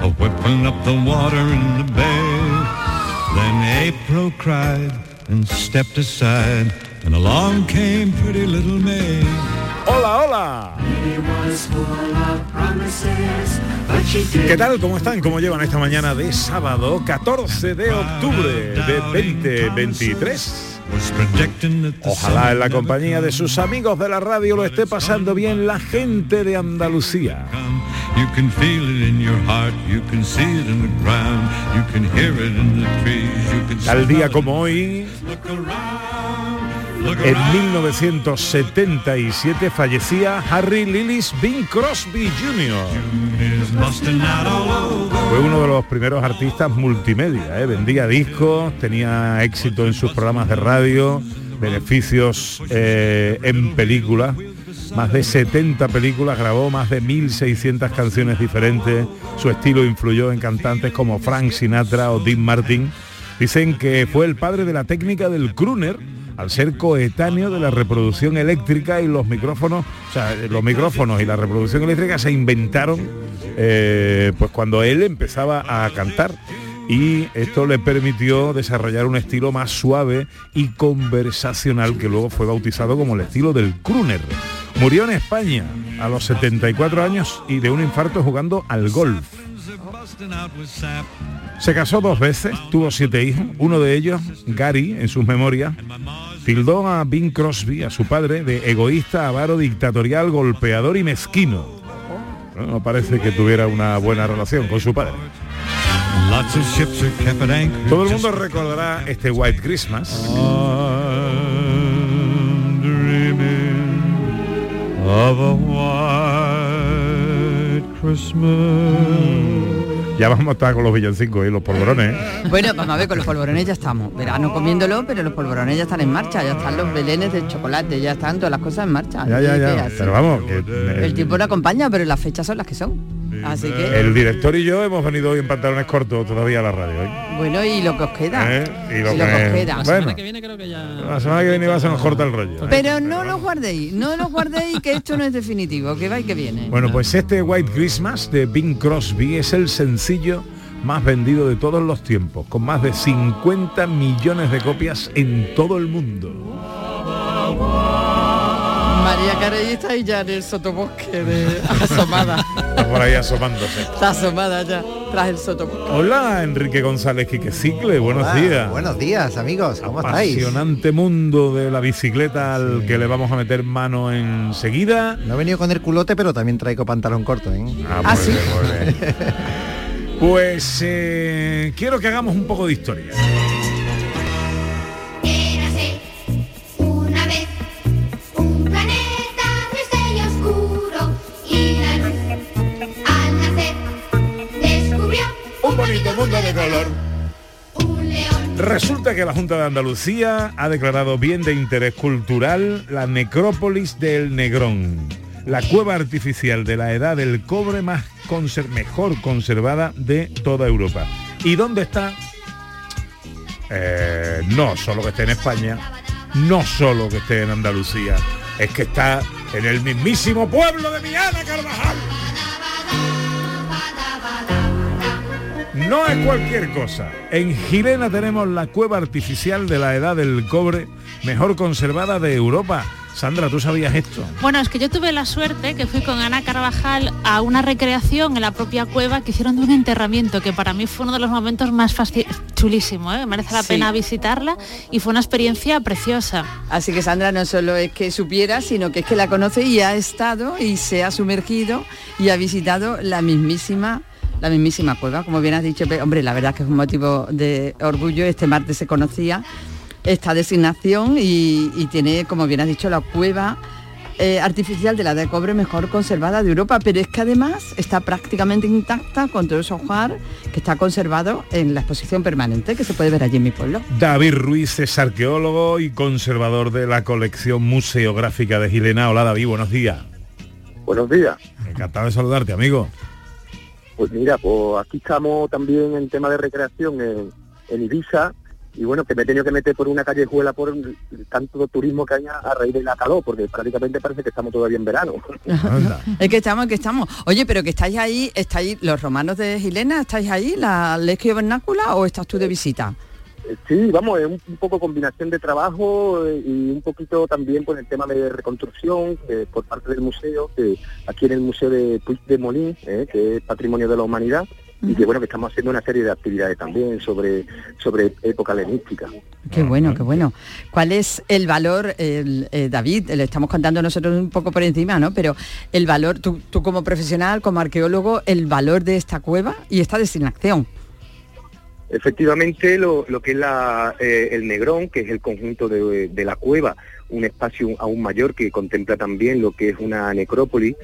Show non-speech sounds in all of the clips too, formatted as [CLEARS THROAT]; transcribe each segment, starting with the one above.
a whipping up the water in the bay. Then April cried and stepped aside, and along came pretty little May. Hola, hola. ¿Qué tal? ¿Cómo están? ¿Cómo llevan esta mañana de sábado 14 de octubre de 2023? Ojalá en la compañía de sus amigos de la radio lo esté pasando bien la gente de Andalucía. You can feel it in your heart, you can see it in the ground, you can hear it in the trees, you can Tal día como hoy, en 1977 fallecía Harry Lillis Bing Crosby Jr. Fue uno de los primeros artistas multimedia, ¿eh? vendía discos, tenía éxito en sus programas de radio, beneficios eh, en películas, más de 70 películas, grabó más de 1.600 canciones diferentes, su estilo influyó en cantantes como Frank Sinatra o Dean Martin. Dicen que fue el padre de la técnica del crooner, al ser coetáneo de la reproducción eléctrica y los micrófonos, o sea, los micrófonos y la reproducción eléctrica se inventaron eh, pues cuando él empezaba a cantar y esto le permitió desarrollar un estilo más suave y conversacional que luego fue bautizado como el estilo del crooner. Murió en España a los 74 años y de un infarto jugando al golf. Se casó dos veces, tuvo siete hijos, uno de ellos, Gary, en sus memorias, tildó a Bing Crosby, a su padre, de egoísta, avaro, dictatorial, golpeador y mezquino. No, parece que tuviera una buena relación con su padre. Todo el mundo recordará este white Christmas. [LAUGHS] Ya vamos a estar con los villancicos y los polvorones. ¿eh? Bueno, vamos a ver, con los polvorones ya estamos. Verano comiéndolo, pero los polvorones ya están en marcha, ya están los belenes de chocolate, ya están todas las cosas en marcha. Ya, ya, ya. Pero vamos, que El tiempo no acompaña, pero las fechas son las que son. Así que, el director y yo hemos venido hoy en pantalones cortos todavía a la radio. ¿eh? bueno, y lo que os queda. ¿Eh? Y lo Y que, lo que os queda. Bueno, la semana que viene va se nos corta el rollo. ¿eh? Pero no lo guardéis, no lo guardéis, que esto no es definitivo, que va y que viene. Bueno, pues este White Christmas de Bing Crosby es el sencillo más vendido de todos los tiempos, con más de 50 millones de copias en todo el mundo. María Carey está ahí ya en el sotobosque de [LAUGHS] asomada. Está por ahí asomándose. Está asomada ya, tras el sotobosque. Hola, Enrique González Quique Cicle, buenos Hola, días. Buenos días, amigos. ¿Cómo estáis? Apasionante mundo de la bicicleta al que le vamos a meter mano enseguida. No he venido con el culote, pero también traigo pantalón corto, ¿eh? Ah, ¿Ah, sí? bien, muy bien. [LAUGHS] Pues eh, quiero que hagamos un poco de historia. Resulta que la Junta de Andalucía ha declarado bien de interés cultural la necrópolis del Negrón, la cueva artificial de la edad del cobre más mejor conservada de toda Europa. ¿Y dónde está? Eh, no solo que esté en España, no solo que esté en Andalucía, es que está en el mismísimo pueblo de Miana Carvajal. No es cualquier cosa. En Girena tenemos la cueva artificial de la edad del cobre mejor conservada de Europa. Sandra, ¿tú sabías esto? Bueno, es que yo tuve la suerte que fui con Ana Carvajal a una recreación en la propia cueva que hicieron de un enterramiento, que para mí fue uno de los momentos más chulísimo, ¿eh? merece la Sí. pena visitarla y fue una experiencia preciosa. Así que Sandra no solo es que supiera, sino que es que la conoce y ha estado y se ha sumergido y ha visitado la mismísima la mismísima cueva, como bien has dicho, hombre, la verdad que es un motivo de orgullo, este martes se conocía esta designación y, y tiene, como bien has dicho, la cueva eh, artificial de la de cobre mejor conservada de Europa, pero es que además está prácticamente intacta con todo ese hojar que está conservado en la exposición permanente que se puede ver allí en mi pueblo. David Ruiz es arqueólogo y conservador de la colección museográfica de Gilena. Hola David, buenos días. Buenos días. Encantado de saludarte, amigo. Pues mira, pues aquí estamos también en tema de recreación en, en Ibiza y bueno, que me he tenido que meter por una callejuela por el- tanto turismo que hay a, a raíz de la calor, porque prácticamente parece que estamos todavía en verano. [LAUGHS] Es que estamos, que estamos. Oye, pero que estáis ahí, estáis los romanos de Gilena, ¿estáis ahí, la Legio Vernácula, o estás tú de visita? Sí, vamos, es un, un poco combinación de trabajo eh, y un poquito también por el tema de reconstrucción eh, por parte del museo, que aquí en el Museo de Puig de Molín, eh, que es Patrimonio de la Humanidad, y que bueno, que estamos haciendo una serie de actividades también sobre, sobre época helenística. Qué bueno, qué bueno. ¿Cuál es el valor, el, eh, David? Le estamos contando nosotros un poco por encima, ¿no? Pero el valor, tú, tú como profesional, como arqueólogo, el valor de esta cueva y esta designación. Efectivamente, lo, que es la, eh, el Negrón, que es el conjunto de, la cueva, un espacio aún mayor que contempla también lo que es una necrópolis,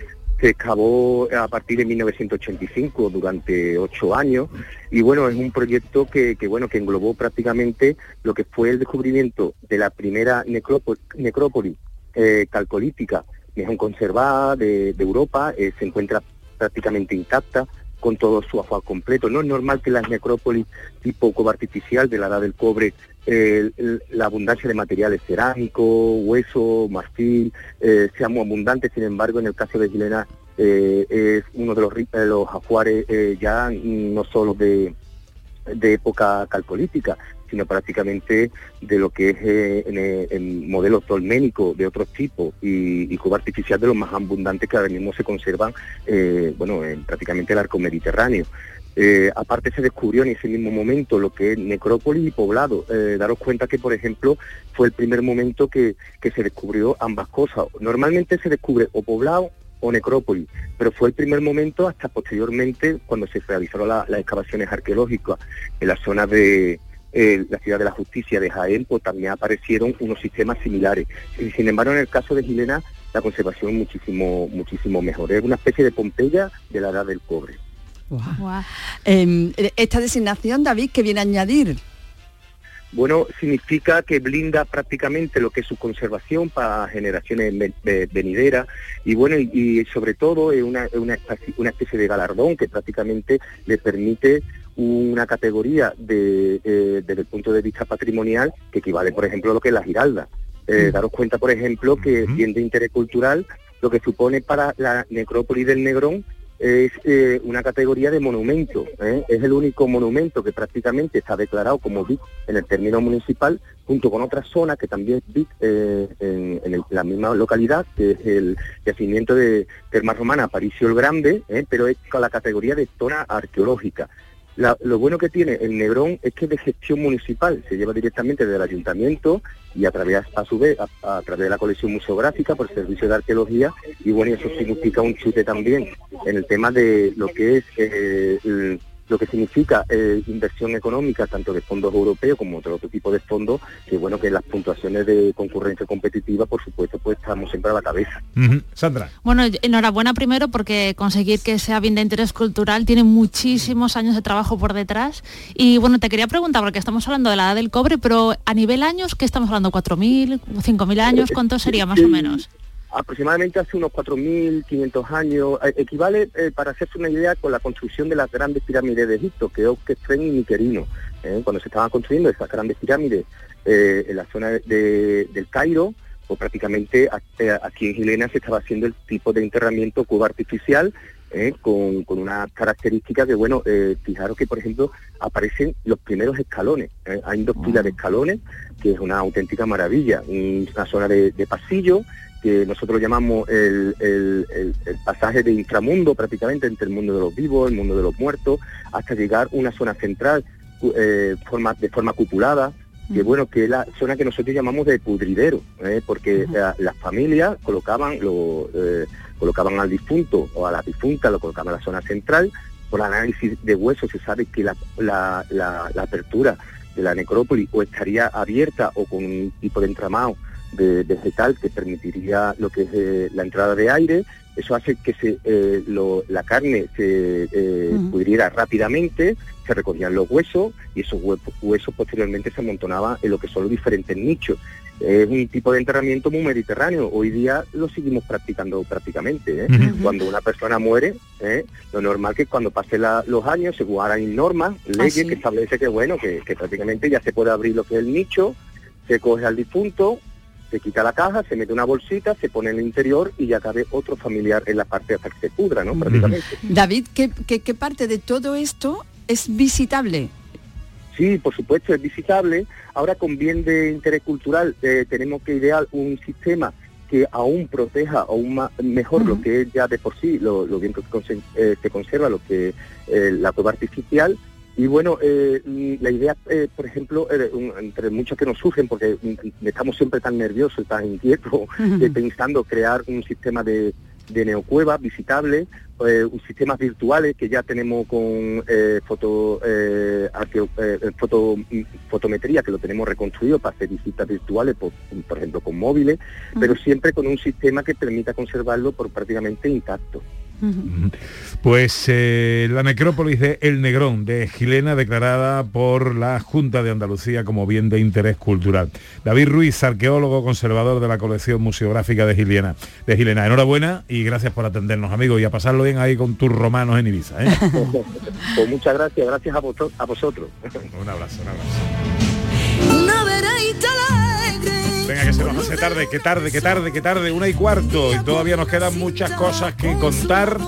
se excavó a partir de 1985 durante ocho años. Y bueno es un proyecto que, que, bueno que englobó prácticamente lo que fue el descubrimiento de la primera necrópo- necrópolis eh, calcolítica mejor conservada de, de Europa eh, se encuentra prácticamente intacta con todo su ajuar completo. No es normal que las necrópolis tipo cobre artificial de la edad del cobre, eh, la abundancia de materiales cerámicos, hueso, marfil, eh, sea muy abundante, sin embargo en el caso de Gilena eh, es uno de los, eh, los ajuares ya no solo de, de época calcolítica, sino prácticamente de lo que es eh, en, eh, en modelos tolménicos de otros tipos y, y cubo artificial de los más abundantes que ahora mismo se conservan eh, bueno, en prácticamente el arco mediterráneo. Eh, aparte se descubrió en ese mismo momento lo que es necrópolis y poblado. Daros cuenta que, por ejemplo, fue el primer momento que, que se descubrió ambas cosas. Normalmente se descubre o poblado o necrópolis, pero fue el primer momento hasta posteriormente cuando se realizaron la- las excavaciones arqueológicas en la zona de eh, la ciudad de la justicia de Jaén, pues también aparecieron unos sistemas similares. Y, sin embargo, en el caso de Gilena, la conservación es muchísimo, muchísimo mejor. Es una especie de Pompeya de la edad del cobre. Eh, esta designación, David, que viene a añadir. Bueno, significa que blinda prácticamente lo que es su conservación para generaciones ve- ve- venideras y bueno, y, y sobre todo es una, es una, especie, una especie de galardón que prácticamente le permite una categoría de, eh, desde el punto de vista patrimonial que equivale, por ejemplo, a lo que es la Giralda. Eh, Daros cuenta, por ejemplo, que bien de interés cultural, lo que supone para la necrópolis del Negrón es eh, una categoría de monumento. ¿eh? Es el único monumento que prácticamente está declarado como BIC en el término municipal, junto con otras zonas que también es BIC eh, en, en el- la misma localidad, que es el yacimiento de Termas Romana Aparicio el Grande, pero es con la categoría de zona arqueológica. La- lo bueno que tiene el Negrón es que es de gestión municipal, se lleva directamente del ayuntamiento y a través, a su vez, a, través de la colección museográfica por el servicio de arqueología y bueno, eso significa un chute también en el tema de lo que es eh, el- lo que significa eh, inversión económica tanto de fondos europeos como de otro tipo de fondos, que bueno, que las puntuaciones de concurrencia competitiva, por supuesto, pues estamos siempre a la cabeza. Sandra. Bueno, enhorabuena primero porque conseguir que sea bien de interés cultural tiene muchísimos años de trabajo por detrás. Y bueno, te quería preguntar, porque estamos hablando de la edad del cobre, pero a nivel años, ¿qué estamos hablando? ¿4.000, 5.000 años? ¿Cuánto sería más o menos? Aproximadamente hace unos 4.500 años, eh, equivale, eh, para hacerse una idea, con la construcción de las grandes pirámides de Egipto, que Kefren y Miquerino, ¿eh? cuando se estaban construyendo esas grandes pirámides eh, en la zona de- del Cairo, pues prácticamente aquí en Gilena se estaba haciendo el tipo de enterramiento cubo artificial, con, con una característica que, bueno, fijaros que, por ejemplo, aparecen los primeros escalones. Hay dos pilas de escalones, que es una auténtica maravilla. Una zona de, de pasillo, que nosotros llamamos el, el- el- el pasaje de inframundo prácticamente entre el mundo de los vivos, el mundo de los muertos, hasta llegar a una zona central eh, forma, de forma cupulada, que bueno, que es la zona que nosotros llamamos de pudridero, ¿eh? porque eh, las familias colocaban, lo, eh, colocaban al difunto o a la difunta, lo colocaban en la zona central, por análisis de huesos se sabe que la, la- la- la apertura de la necrópolis o estaría abierta o con un tipo de entramado de vegetal que permitiría lo que es eh, la entrada de aire. Eso hace que se, eh, lo- la carne se eh, pudriera rápidamente, se recogían los huesos y esos hue- huesos posteriormente se amontonaban en lo que son los diferentes nichos. Es un tipo de enterramiento muy mediterráneo. Hoy día lo seguimos practicando prácticamente. ¿eh? Cuando una persona muere, ¿eh? lo normal que cuando pasen la- los años, según ahora hay normas, leyes sí. que establece que bueno, que, que prácticamente ya se puede abrir lo que es el nicho, se coge al difunto, se quita la caja, se mete una bolsita, se pone en el interior y ya cabe otro familiar en la parte hasta que se pudra, ¿no? Prácticamente. David, ¿qué, qué, qué parte de todo esto es visitable? Sí, por supuesto, es visitable. Ahora con bien de interés cultural eh, tenemos que idear un sistema que aún proteja aún mejor lo que es ya de por sí, lo, lo bien que eh, se conserva lo que es eh, la cueva artificial. Y bueno, eh, mm, la idea, eh, por ejemplo, eh, un- entre muchas que nos surgen, porque mm, estamos siempre tan nerviosos, tan inquietos, [LAUGHS] eh, pensando crear un sistema de, de neocuevas visitables, eh, un sistemas virtuales que ya tenemos con eh, foto, eh, arqueo- eh, foto, mm, fotometría, que lo tenemos reconstruido para hacer visitas virtuales, por, por ejemplo, con móviles, pero siempre con un sistema que permita conservarlo por prácticamente intacto. Pues eh, la necrópolis de El Negrón, de Gilena, declarada por la Junta de Andalucía como bien de interés cultural. David Ruiz, arqueólogo conservador de la colección museográfica de Gilena. De Gilena, enhorabuena y gracias por atendernos, amigos, y a pasarlo bien ahí con tus romanos en Ibiza. ¿eh? [LAUGHS] pues muchas gracias, gracias a, vosotros. un abrazo, un abrazo. Venga, que se nos hace tarde, que tarde, que tarde, que tarde, una y cuarto, y todavía nos quedan muchas cosas que contar.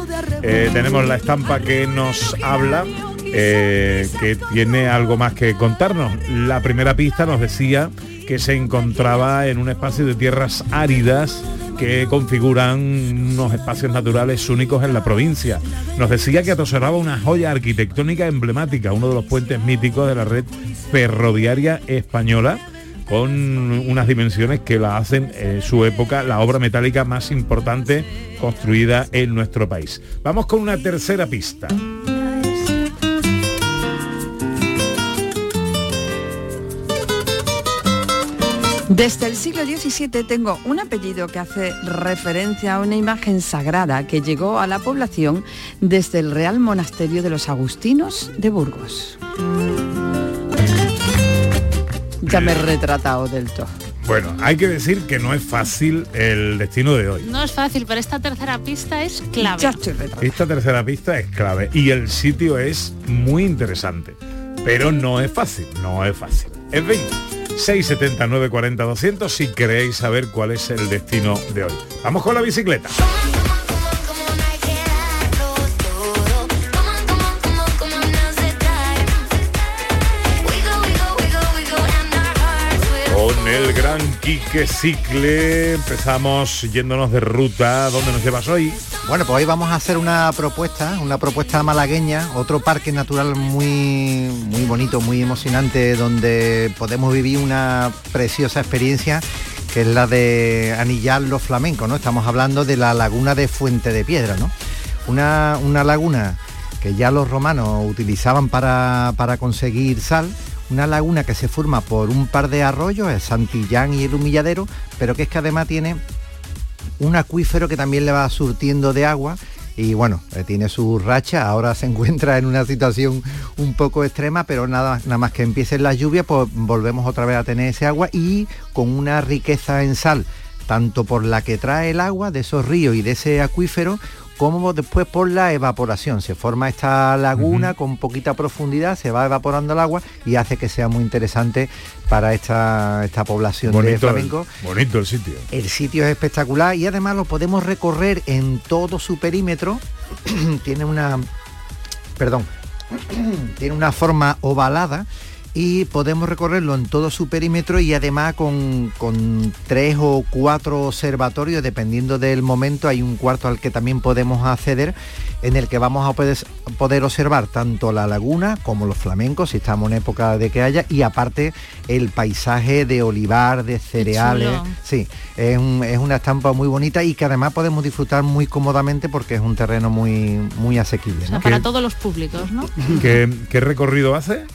Eh, tenemos la estampa que nos habla, eh, que tiene algo más que contarnos. La primera pista nos decía que se encontraba en un espacio de tierras áridas que configuran unos espacios naturales únicos en la provincia. Nos decía que atesoraba una joya arquitectónica emblemática, uno de los puentes míticos de la red ferroviaria española con unas dimensiones que la hacen en su época la obra metálica más importante construida en nuestro país. Vamos con una tercera pista. Desde el siglo XVII tengo un apellido que hace referencia a una imagen sagrada que llegó a la población desde el Real Monasterio de los Agustinos de Burgos. Ya me he retratado del todo. Bueno, hay que decir que no es fácil el destino de hoy. No es fácil, pero esta tercera pista es clave. Ya estoy retratada. Esta tercera pista es clave y el sitio es muy interesante, pero no es fácil, no es fácil. En fin, 679 40 200 si queréis saber cuál es el destino de hoy. Vamos con la bicicleta. El gran Quique Cicle empezamos yéndonos de ruta. ¿Dónde nos llevas hoy? Bueno, pues hoy vamos a hacer una propuesta, una propuesta malagueña, otro parque natural muy, muy bonito, muy emocionante, donde podemos vivir una preciosa experiencia que es la de anillar los flamencos, ¿no? Estamos hablando de la laguna de Fuente de Piedra, ¿no? Una, una laguna que ya los romanos utilizaban para, para conseguir sal, una laguna que se forma por un par de arroyos, el Santillán y el Humilladero, pero que es que además tiene un acuífero que también le va surtiendo de agua y bueno, eh, tiene su racha, ahora se [LAUGHS] encuentra en una situación un poco extrema, pero nada, nada más que empiecen las lluvias, pues volvemos otra vez a tener ese agua y con una riqueza en sal, tanto por la que trae el agua de esos ríos y de ese acuífero, como después por la evaporación. Se forma esta laguna con poquita profundidad, se va evaporando el agua y hace que sea muy interesante para esta, esta población de el, flamenco. bonito el sitio. El sitio es espectacular y además lo podemos recorrer en todo su perímetro. [CLEARS THROAT] tiene una, perdón, [CLEARS THROAT] tiene una forma ovalada y podemos recorrerlo en todo su perímetro y además con, con tres o cuatro observatorios, dependiendo del momento, hay un cuarto al que también podemos acceder, en el que vamos a poder, poder observar tanto la laguna como los flamencos, si estamos en época de que haya, y aparte el paisaje de olivar, de cereales. Sí, es, un- es una estampa muy bonita y que además podemos disfrutar muy cómodamente porque es un terreno muy, muy asequible. O sea, ¿no? para todos los públicos, ¿no? ¿Qué, qué recorrido hace?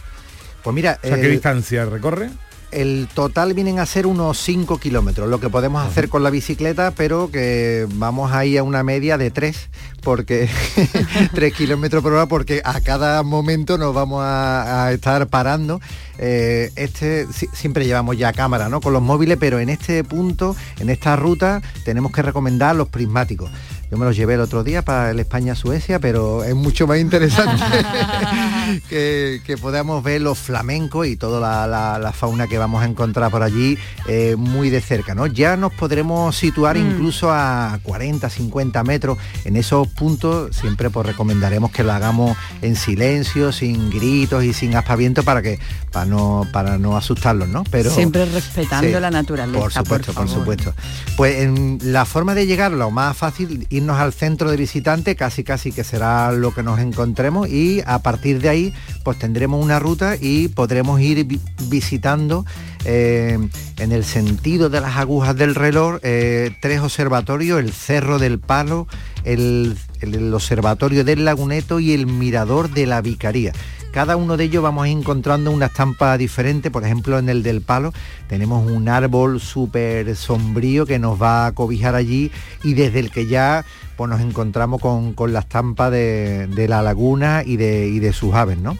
Pues mira, O sea, ¿qué el- distancia recorre? el total vienen a ser unos 5 kilómetros, lo que podemos hacer con la bicicleta, pero que vamos ahí a una media de 3, porque [LAUGHS] 3 kilómetros por hora, porque a cada momento nos vamos a, a estar parando. Eh, este si- siempre llevamos ya cámara, ¿no? Con los móviles, pero en este punto, en esta ruta, tenemos que recomendar los prismáticos. Yo me los llevé el otro día para el España-Suecia, pero es mucho más interesante [LAUGHS] que, que podamos ver los flamencos y toda la, la- la fauna que vamos a encontrar por allí eh, muy de cerca. ¿no? Ya nos podremos situar incluso a 40, 50 metros. En esos puntos siempre pues, recomendaremos que lo hagamos en silencio, sin gritos y sin aspavientos para que para no, para no asustarlos, ¿no? Pero Siempre respetando Sí, la naturaleza. Por supuesto, por, supuesto. Pues en la forma de llegar, lo más fácil, irnos al centro de visitante, casi casi que será lo que nos encontremos y a partir de ahí pues tendremos una ruta y podremos ir vi- visitando eh, en el sentido de las agujas del reloj eh, tres observatorios, el Cerro del Palo, el- el Observatorio del Laguneto y el Mirador de la Vicaría. Cada uno de ellos vamos encontrando una estampa diferente, por ejemplo en el del palo tenemos un árbol súper sombrío que nos va a cobijar allí y desde el que ya pues, nos encontramos con, con la estampa de, de la laguna y de, y de sus aves, ¿no?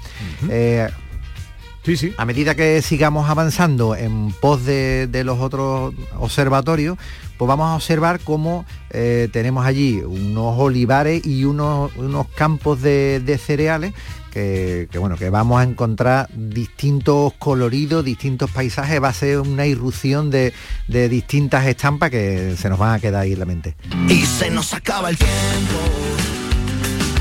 Eh, Sí, sí. a medida que sigamos avanzando en pos de, de los otros observatorios, pues vamos a observar cómo eh, tenemos allí unos olivares y unos, unos campos de, de cereales que, que, bueno, que vamos a encontrar distintos coloridos, distintos paisajes, va a ser una irrupción de, de distintas estampas que se nos van a quedar ahí en la mente. Y se nos acaba el tiempo.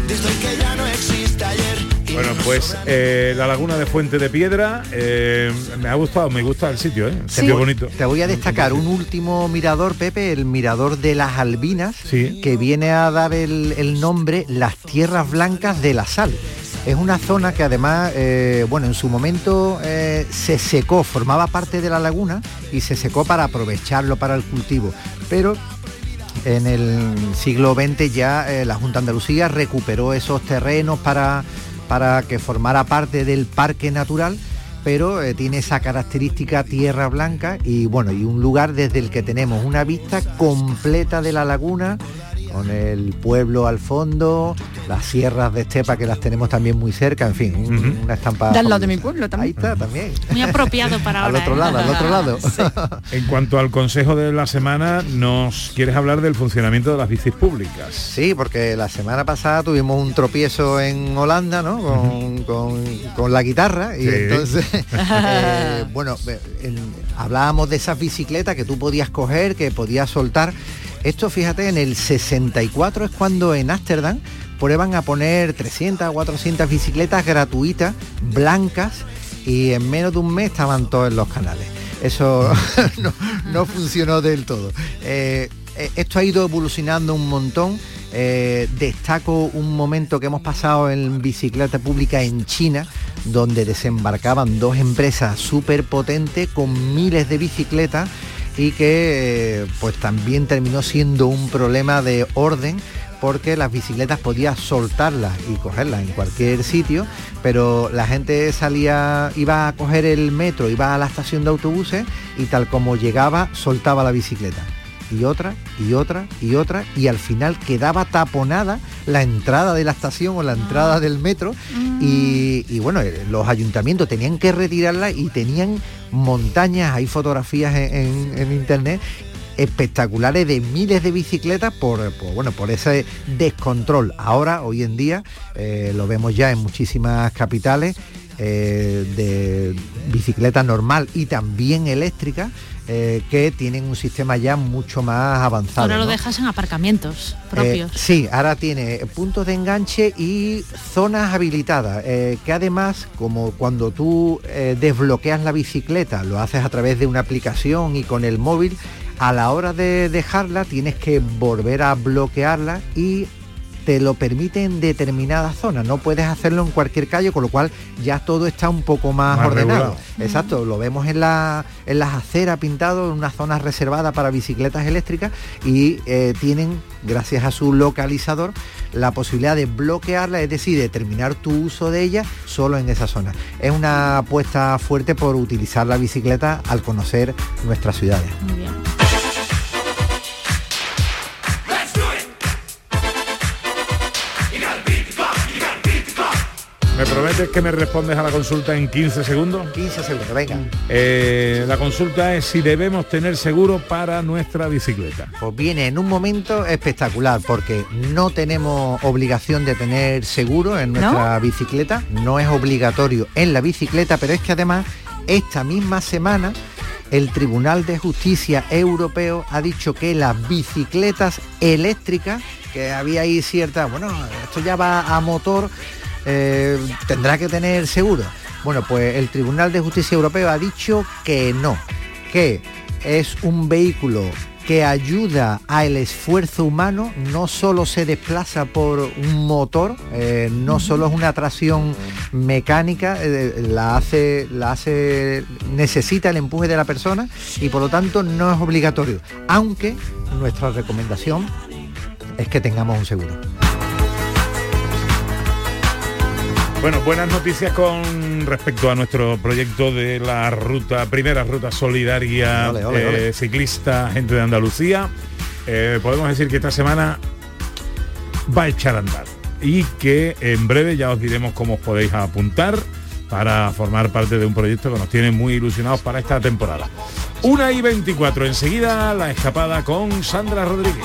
Desde que ya no existe ayer. y Bueno, pues eh, la laguna de Fuente de Piedra, eh, me ha gustado, me gusta el sitio, ¿eh? Sí. sitio bonito. Te voy a destacar un último mirador, Pepe, el mirador de las Albinas, Sí. que viene a dar el, el nombre Las Tierras Blancas de la Sal. Es una zona que además, eh, bueno, en su momento eh, se secó, formaba parte de la laguna y se secó para aprovecharlo para el cultivo. Pero en el siglo XX ya eh, la Junta Andalucía recuperó esos terrenos para, para que formara parte del parque natural pero tiene esa característica tierra blanca y bueno y un lugar desde el que tenemos una vista completa de la laguna con el pueblo al fondo, las sierras de Estepa que las tenemos también muy cerca, en fin, un- Ujú. una estampa. De al lado de mi pueblo también. Ahí está, también. Muy apropiado [LAUGHS] para al ahora. otro ¿eh? lado, al otro lado. [LAUGHS] En cuanto al consejo de la semana, nos quieres hablar del funcionamiento de las bicis públicas. Sí, porque la semana pasada tuvimos un tropiezo en Holanda, ¿no? Con, con- con la guitarra y Sí. entonces, [LAUGHS] eh, bueno, en- hablábamos de esas bicicletas que tú podías coger, que podías soltar. Esto, fíjate, en el 64 es cuando en Ámsterdam prueban a poner 300 o 400 bicicletas gratuitas, blancas, y en menos de un mes estaban todos en los canales. Eso [LAUGHS] no, funcionó del todo. Eh, eh, esto ha ido evolucionando un montón. Eh, destaco un momento que hemos pasado en bicicleta pública en China, donde desembarcaban dos empresas súper potentes con miles de bicicletas y que eh, pues también terminó siendo un problema de orden porque las bicicletas podías soltarlas y cogerlas en cualquier sitio, pero la gente salía, iba a coger el metro, iba a la estación de autobuses y tal como llegaba, soltaba la bicicleta. Y otra, y otra, y otra, y al final quedaba taponada la entrada de la estación o la entrada del metro. Y, y bueno, eh, los ayuntamientos tenían que retirarla y tenían montañas, hay fotografías en, en- en internet espectaculares de miles de bicicletas por, por, bueno por ese descontrol. Ahora hoy en día eh, lo vemos ya en muchísimas capitales eh, de bicicleta normal y también eléctrica eh, que tienen un sistema ya mucho más avanzado Ahora lo ¿no? dejas en aparcamientos propios. Eh, sí, ahora tiene puntos de enganche y zonas habilitadas, eh, que además, como cuando tú desbloqueas la bicicleta, lo haces a través de una aplicación y con el móvil, a la hora de dejarla tienes que volver a bloquearla y te lo permite en determinadas zonas, no puedes hacerlo en cualquier calle, con lo cual ya todo está un poco más, Más ordenado. regulado. Exacto, lo vemos en, la, en las aceras pintado, en una zona reservada para bicicletas eléctricas y eh, tienen, gracias a su localizador, la posibilidad de bloquearla, es decir, determinar tu uso de ella solo en esa zona. Es una apuesta fuerte por utilizar la bicicleta al conocer nuestras ciudades. Muy bien. ¿Me prometes que me respondes a la consulta en 15 segundos? 15 segundos, venga. Eh, la consulta es si debemos tener seguro para nuestra bicicleta. Pues viene en un momento espectacular porque no tenemos obligación de tener seguro en nuestra bicicleta, no es obligatorio en la bicicleta, pero es que además esta misma semana el Tribunal de Justicia Europeo ha dicho que las bicicletas eléctricas, que había ahí cierta, bueno, esto ya va a motor, eh, tendrá que tener seguro. Bueno, pues el Tribunal de Justicia Europeo ha dicho que no, que es un vehículo que ayuda al esfuerzo humano, no solo se desplaza por un motor, eh, no solo es una tracción mecánica, eh, la hace, la hace, necesita el empuje de la persona y por lo tanto no es obligatorio, aunque nuestra recomendación es que tengamos un seguro. Bueno, buenas noticias con respecto a nuestro proyecto de la ruta, primera ruta solidaria Ole, ole, ole. eh, ciclista, gente de Andalucía. Eh, podemos decir que esta semana va a echar a andar y que en breve ya os diremos cómo os podéis apuntar para formar parte de un proyecto que nos tiene muy ilusionados para esta temporada. Una y 24, enseguida la escapada con Sandra Rodríguez.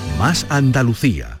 más Andalucía.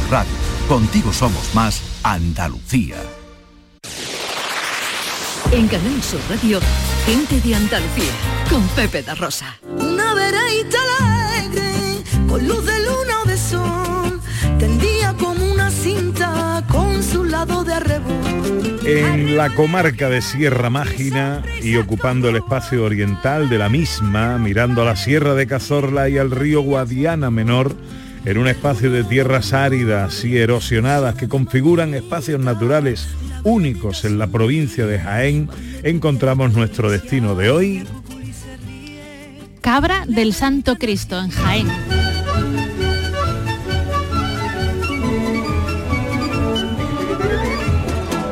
Radio. Contigo somos más Andalucía. En Canal Sur Radio, gente de Andalucía con Pepe da Rosa. Una vereita alegre, con luz de luna o de sol, tendía como una cinta con su lado de arrebol. En la comarca de Sierra Mágina y ocupando el espacio oriental de la misma, mirando a la Sierra de Cazorla y al río Guadiana Menor, en un espacio de tierras áridas y erosionadas que configuran espacios naturales únicos en la provincia de Jaén, encontramos nuestro destino de hoy. Cabra del Santo Cristo en Jaén.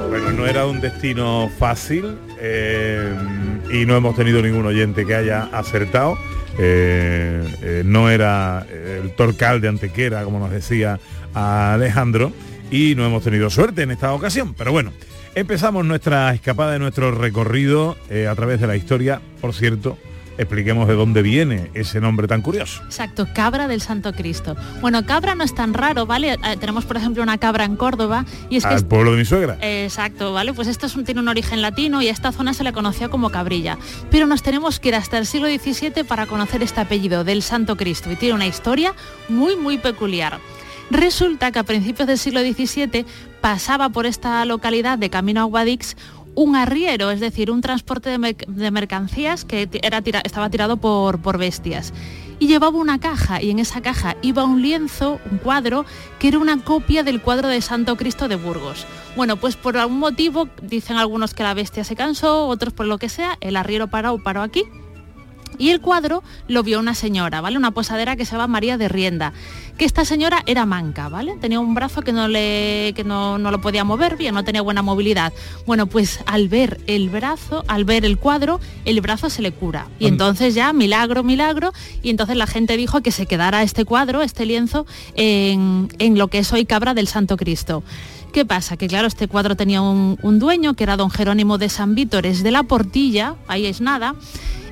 Bueno, no era un destino fácil eh, y no hemos tenido ningún oyente que haya acertado. Eh, eh, no era el Torcal de Antequera, como nos decía Alejandro, y no hemos tenido suerte en esta ocasión. Pero bueno, empezamos nuestra escapada de nuestro recorrido eh, a través de la historia. Por cierto, expliquemos de dónde viene ese nombre tan curioso. Exacto, cabra del Santo Cristo. Bueno, cabra no es tan raro, ¿vale? Eh, tenemos, por ejemplo, una cabra en Córdoba y es que... Al pueblo de mi suegra. Exacto, ¿vale? Pues esto es un- tiene un origen latino y a esta zona se le conocía como cabrilla. Pero nos tenemos que ir hasta el siglo XVII para conocer este apellido del Santo Cristo y tiene una historia muy, muy peculiar. Resulta que a principios del siglo XVII pasaba por esta localidad de camino a Guadix un arriero, es decir, un transporte de, merc- de mercancías que era estaba tirado por, por bestias. y llevaba una caja y en esa caja iba un lienzo, un cuadro, que era una copia del cuadro de Santo Cristo de Burgos. Bueno, pues por algún motivo, dicen algunos que la bestia se cansó, otros por lo que sea, el arriero paró, paró aquí y el cuadro lo vio una señora, ¿vale? Una posadera que se llama María de Rienda, que esta señora era manca, ¿vale? Tenía un brazo que no, le, que no, no lo podía mover bien, no tenía buena movilidad. Bueno, pues al ver el brazo, al ver el cuadro, el brazo se le cura. Y entonces ya, milagro, milagro, y entonces la gente dijo que se quedara este cuadro, este lienzo, en, en lo que es hoy Cabra del Santo Cristo. ¿Qué pasa? Que claro, este cuadro tenía un, dueño, que era don Jerónimo de San Vítores de la Portilla, ahí es nada,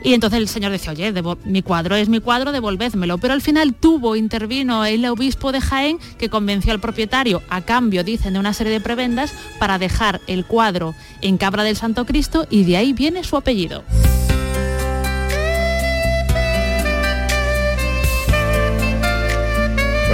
y entonces el señor decía, oye, mi cuadro es mi cuadro, devolvédmelo. Pero al final tuvo, intervino el obispo de Jaén que convenció al propietario, a cambio, dicen, de una serie de prebendas, para dejar el cuadro en Cabra del Santo Cristo y de ahí viene su apellido.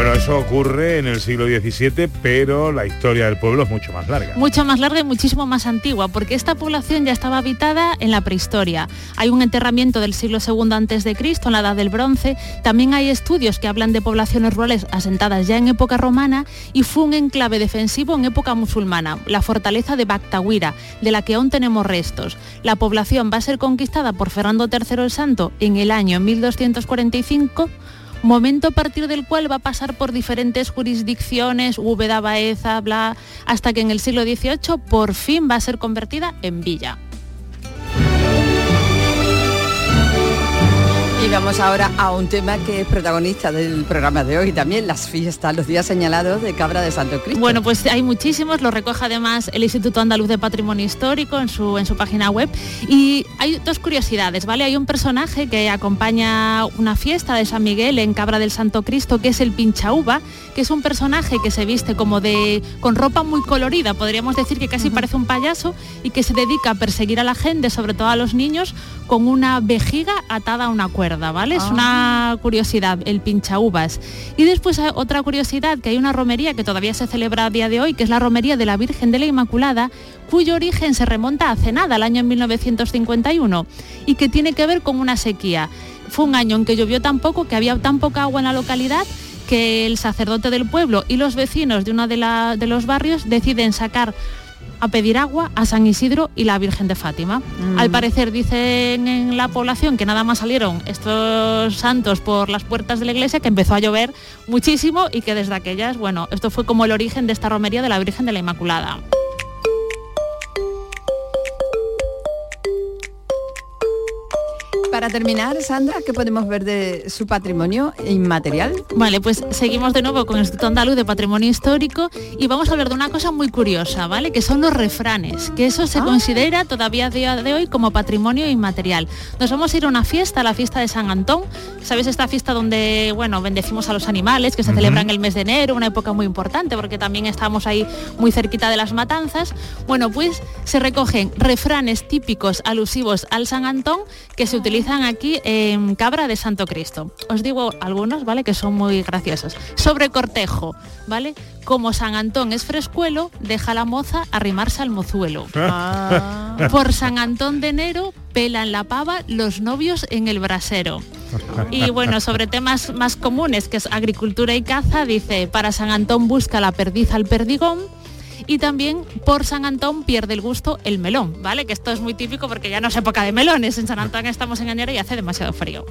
Bueno, eso ocurre en el siglo XVII, pero la historia del pueblo es mucho más larga. Mucho más larga y muchísimo más antigua, porque esta población ya estaba habitada en la prehistoria. Hay un enterramiento del siglo II antes de Cristo, en la Edad del Bronce. También hay estudios que hablan de poblaciones rurales asentadas ya en época romana y fue un enclave defensivo en época musulmana, la fortaleza de Bactahuira, de la que aún tenemos restos. La población va a ser conquistada por Fernando III el Santo en el año 1245 momento a partir del cual va a pasar por diferentes jurisdicciones, Úbeda, Baeza, bla, hasta que en el siglo XVIII por fin va a ser convertida en villa. Y vamos ahora a un tema que es protagonista del programa de hoy también, las fiestas, los días señalados de Cabra de Santo Cristo. Bueno, pues hay muchísimos, lo recoge además el Instituto Andaluz de Patrimonio Histórico en su, en su página web. Y hay dos curiosidades, ¿vale? Hay un personaje que acompaña una fiesta de San Miguel en Cabra del Santo Cristo, que es el Pinchauba, que es un personaje que se viste como de. con ropa muy colorida, podríamos decir que casi parece un payaso, y que se dedica a perseguir a la gente, sobre todo a los niños, con una vejiga atada a una cuerda, ¿vale? Es una curiosidad, el pincha uvas. Y después hay otra curiosidad, que hay una romería que todavía se celebra a día de hoy, que es la romería de la Virgen de la Inmaculada, cuyo origen se remonta hace nada, al año 1951, y que tiene que ver con una sequía. Fue un año en que llovió tan poco, que había tan poca agua en la localidad, que el sacerdote del pueblo y los vecinos de uno de, la- de los barrios deciden sacar a pedir agua a San Isidro y la Virgen de Fátima. Mm. Al parecer dicen en la población que nada más salieron estos santos por las puertas de la iglesia que empezó a llover muchísimo y que desde aquellas, bueno, esto fue como el origen de esta romería de la Virgen de la Inmaculada. Para terminar, Sandra, ¿qué podemos ver de su patrimonio inmaterial? Vale, pues seguimos de nuevo con el Instituto Andaluz de Patrimonio Histórico y vamos a hablar de una cosa muy curiosa, ¿vale? Que son los refranes, que eso se considera todavía a día de hoy como patrimonio inmaterial. Nos vamos a ir a una fiesta, la fiesta de San Antón. ¿Sabes esta fiesta donde, bueno, bendecimos a los animales, que se Ujú. celebra en el mes de enero, una época muy importante porque también estamos ahí muy cerquita de las matanzas? Bueno, pues se recogen refranes típicos alusivos al San Antón que se utilizan aquí en Cabra de Santo Cristo. Os digo algunos, ¿vale? Que son muy graciosos. Sobre cortejo, ¿vale? Como San Antón es frescuelo, deja la moza arrimarse al mozuelo. [LAUGHS] Por San Antón de enero pelan la pava los novios en el brasero. Y bueno, sobre temas más comunes, que es agricultura y caza, dice, para San Antón busca la perdiz al perdigón. Y también por San Antón pierde el gusto el melón, ¿vale? Que esto es muy típico porque ya no es época de melones. En San Antón estamos en enero y hace demasiado frío.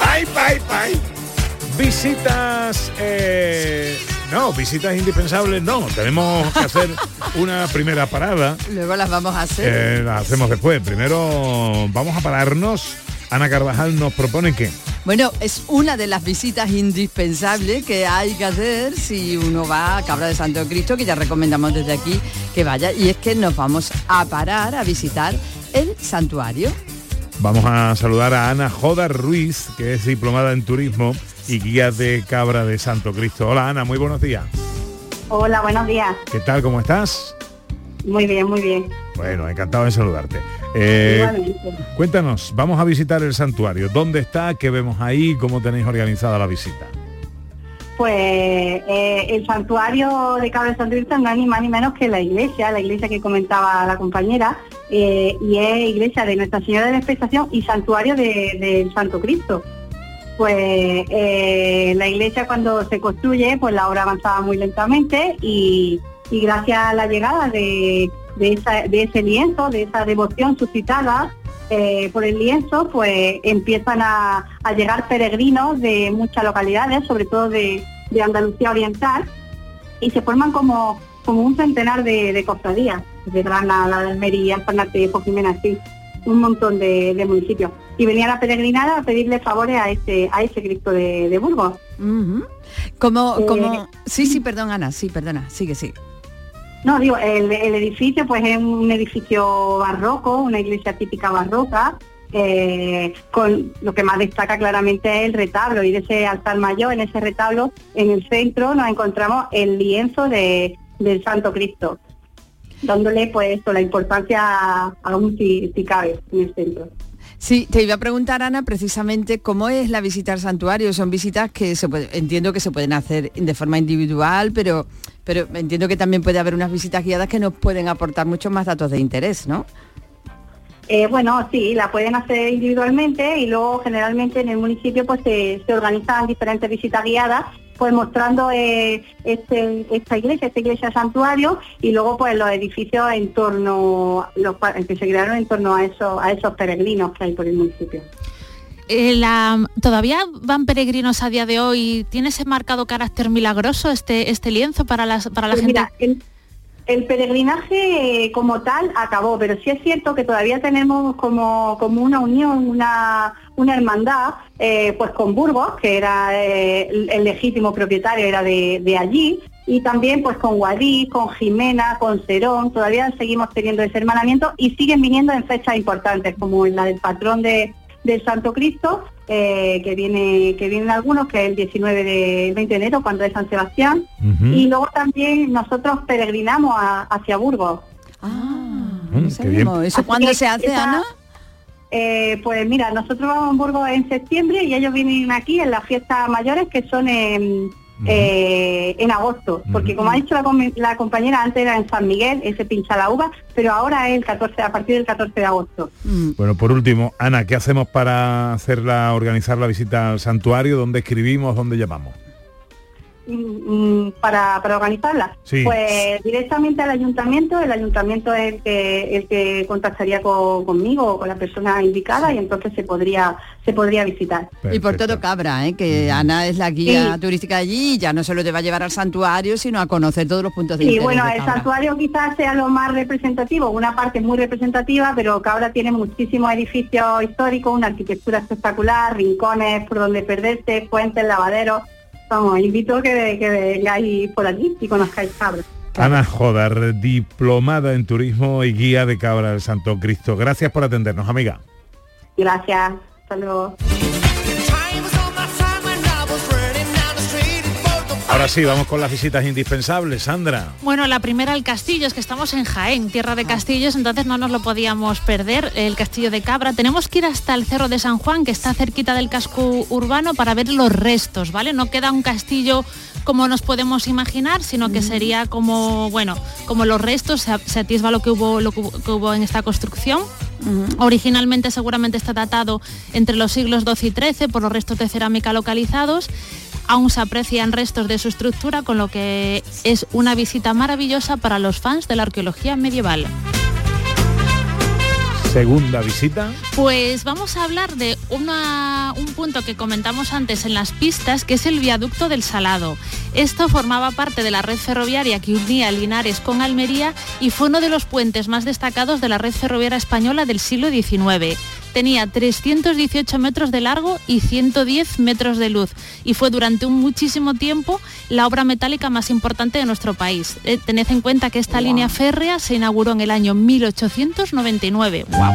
¡Ay, ay, ay! Visitas... eh, no, visitas indispensables no. Tenemos que hacer [LAUGHS] una primera parada. Luego las vamos a hacer. Eh, la hacemos después. Primero vamos a pararnos. Ana Carvajal nos propone que... Bueno, es una de las visitas indispensables que hay que hacer si uno va a Cabra de Santo Cristo, que ya recomendamos desde aquí que vaya, y es que nos vamos a parar a visitar el santuario. Vamos a saludar a Ana Joda Ruiz, que es diplomada en turismo y guía de Cabra de Santo Cristo. Hola Ana, muy buenos días. Hola, buenos días. ¿Qué tal? ¿Cómo estás? Muy bien, muy bien. Bueno, encantado de saludarte. Eh, cuéntanos, vamos a visitar el santuario. ¿Dónde está? ¿Qué vemos ahí? ¿Cómo tenéis organizada la visita? Pues eh, el santuario de Cabra de Santo Cristo no es ni más ni menos que la iglesia, la iglesia que comentaba la compañera, eh, y es iglesia de Nuestra Señora de la Expectación y santuario de- del Santo Cristo. Pues la iglesia cuando se construye, pues la obra avanzaba muy lentamente y, y gracias a la llegada de, de esa- de ese lienzo, de esa devoción suscitada eh, por el lienzo, pues empiezan a, a llegar peregrinos de muchas localidades, sobre todo de, de Andalucía Oriental, y se forman como, como un centenar de, de cofradías, de Granada, de Almería, Alparnatejo, Jimena, así, un montón de, de municipios. Y venían a peregrinar a pedirle favores a ese, a ese Cristo de, Burgos. Ujú. Como, Eh, como... Sí, sí, perdón, Ana, sí, perdona, sigue, sí. No, digo, el, el edificio pues es un edificio barroco, una iglesia típica barroca, eh, con lo que más destaca claramente es el retablo y de ese altar mayor, en ese retablo, en el centro nos encontramos el lienzo de, del Santo Cristo, dándole pues la importancia aún si, si cabe en el centro. Sí, te iba a preguntar, Ana, precisamente cómo es la visita al santuario. Son visitas que entiendo que se pueden hacer de forma individual, pero, pero entiendo que también puede haber unas visitas guiadas que nos pueden aportar muchos más datos de interés, ¿no? Eh, bueno, sí, la pueden hacer individualmente y luego generalmente en el municipio pues se, se organizan diferentes visitas guiadas pues mostrando eh, este- esta iglesia, esta iglesia santuario y luego pues los edificios en torno, los que se crearon en torno a esos, a esos peregrinos que hay por el municipio. Eh, la- ¿Todavía van peregrinos a día de hoy? ¿Tiene ese marcado carácter milagroso este, este lienzo para, las, para la Pues gente? mira, el, el peregrinaje como tal acabó, pero sí es cierto que todavía tenemos como, como una unión, una, una hermandad, eh, pues con Burgos, que era eh, el, legítimo propietario, era de, de allí, y también pues con Guadix, con Jimena, con Serón, todavía seguimos teniendo ese hermanamiento y siguen viniendo en fechas importantes, como en la del patrón de, del Santo Cristo, eh, que viene que vienen algunos, que es el 19 de el 20 de enero, cuando es San Sebastián, y luego también nosotros peregrinamos a- hacia Burgos. Mm, qué bien. ¿Eso que se hace, esa- Ana? Eh, pues mira, nosotros vamos a Burgos en septiembre y ellos vienen aquí en las fiestas mayores que son en, eh, en agosto, porque como ha dicho la, com- la compañera, antes era en San Miguel, ese pincha la uva, pero ahora es el 14, a partir del 14 de agosto. Bueno, por último, Ana, ¿qué hacemos para hacerla, organizar la visita al santuario? ¿Dónde escribimos? ¿Dónde llamamos? Mm, mm, para, para organizarla? Sí. Pues directamente al ayuntamiento, el ayuntamiento es el que, el que contactaría con- conmigo o con la persona indicada y entonces se podría, se podría visitar. Y por todo Cabra, ¿eh? que Ana es la guía Sí. turística de allí y ya no solo te va a llevar al santuario, sino a conocer todos los puntos de Sí, bueno, de el santuario quizás sea lo más representativo, una parte muy representativa, pero Cabra tiene muchísimos edificios históricos, una arquitectura espectacular, rincones por donde perderse, puentes, lavaderos. Vamos, invito a que, que vengáis por aquí y conozcáis Cabra. Ana Jodar, diplomada en turismo y guía de Cabra del Santo Cristo. Gracias por atendernos, amiga. Gracias, hasta luego. Ahora sí, vamos con las visitas indispensables, Sandra. Bueno, la primera el castillo, es que estamos en Jaén, tierra de castillos, entonces no nos lo podíamos perder, el castillo de Cabra. Tenemos que ir hasta el Cerro de San Juan, que está cerquita del casco urbano, para ver los restos, ¿vale? No queda un castillo como nos podemos imaginar, sino que sería como, bueno, como los restos, se, se atisba lo que hubo, lo que hubo- que hubo en esta construcción. Originalmente seguramente está datado entre los siglos XII y XIII por los restos de cerámica localizados. Aún se aprecian restos de su estructura, con lo que es una visita maravillosa para los fans de la arqueología medieval. Segunda visita. Pues vamos a hablar de una- un punto que comentamos antes en las pistas, que es el viaducto del Salado. Esto formaba parte de la red ferroviaria que unía Linares con Almería y fue uno de los puentes más destacados de la red ferroviaria española del siglo XIX. Tenía 318 metros de largo y 110 metros de luz y fue durante un muchísimo tiempo la obra metálica más importante de nuestro país. Eh, tened en cuenta que esta línea férrea se inauguró en el año 1899. ¡Guau!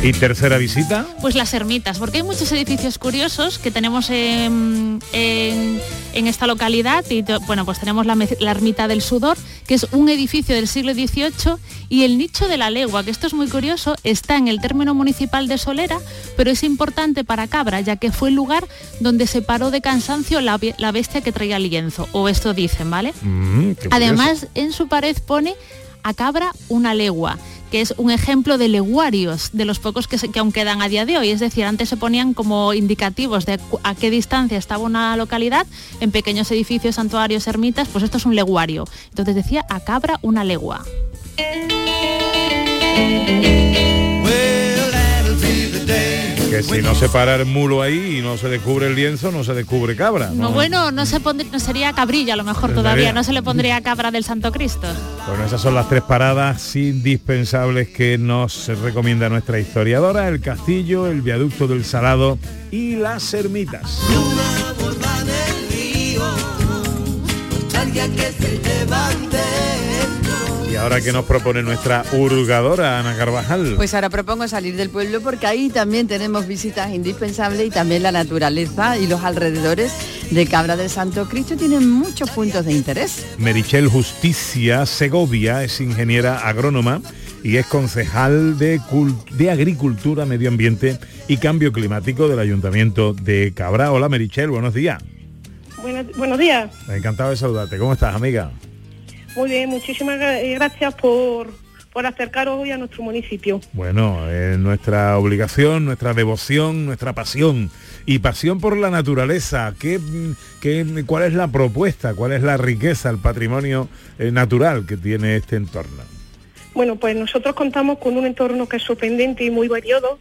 Y tercera visita. Pues las ermitas, porque hay muchos edificios curiosos que tenemos en, en- en esta localidad y bueno, pues tenemos la, ermita del Sudor, que es un edificio del siglo XVIII y el nicho de la legua, que esto es muy curioso, está en el término municipal de Solera, pero es importante para Cabra, ya que fue el lugar donde se paró de cansancio la, la bestia que traía el lienzo, o esto dicen, ¿vale? Mm. Además, en su pared pone a cabra una legua que es un ejemplo de leguarios, de los pocos que, se- que aún quedan a día de hoy. Es decir, antes se ponían como indicativos de a qué distancia estaba una localidad, en pequeños edificios, santuarios, ermitas, pues esto es un leguario. Entonces decía a cabra una legua. Que si no se para el mulo ahí y no se descubre el lienzo, no se descubre cabra. No, bueno, no se pondría, no sería cabrilla a lo mejor todavía, no se le pondría cabra del Santo Cristo. Bueno, esas son las tres paradas indispensables que nos recomienda nuestra historiadora, el castillo, el viaducto del Salado y las ermitas. Nostalgia que se levante Y ahora que nos propone nuestra hurgadora, Ana Carvajal. Pues ahora propongo salir del pueblo porque ahí también tenemos visitas indispensables y también la naturaleza y los alrededores de Cabra del Santo Cristo tienen muchos puntos de interés. Merichel Justicia Segovia es ingeniera agrónoma y es concejal de, de Agricultura, Medio Ambiente y Cambio Climático del Ayuntamiento de Cabra. Hola Merichel, buenos días. Buenos, buenos días. Encantado de saludarte. ¿Cómo estás, amiga? Muy bien, muchísimas eh, gracias por, por acercaros hoy a nuestro municipio. Bueno, es nuestra obligación, nuestra devoción, nuestra pasión y pasión por la naturaleza. ¿Qué, qué- cuál es la propuesta? ¿Cuál es la riqueza, el patrimonio eh, natural que tiene este entorno? Bueno, pues nosotros contamos con un entorno que es sorprendente y muy variado,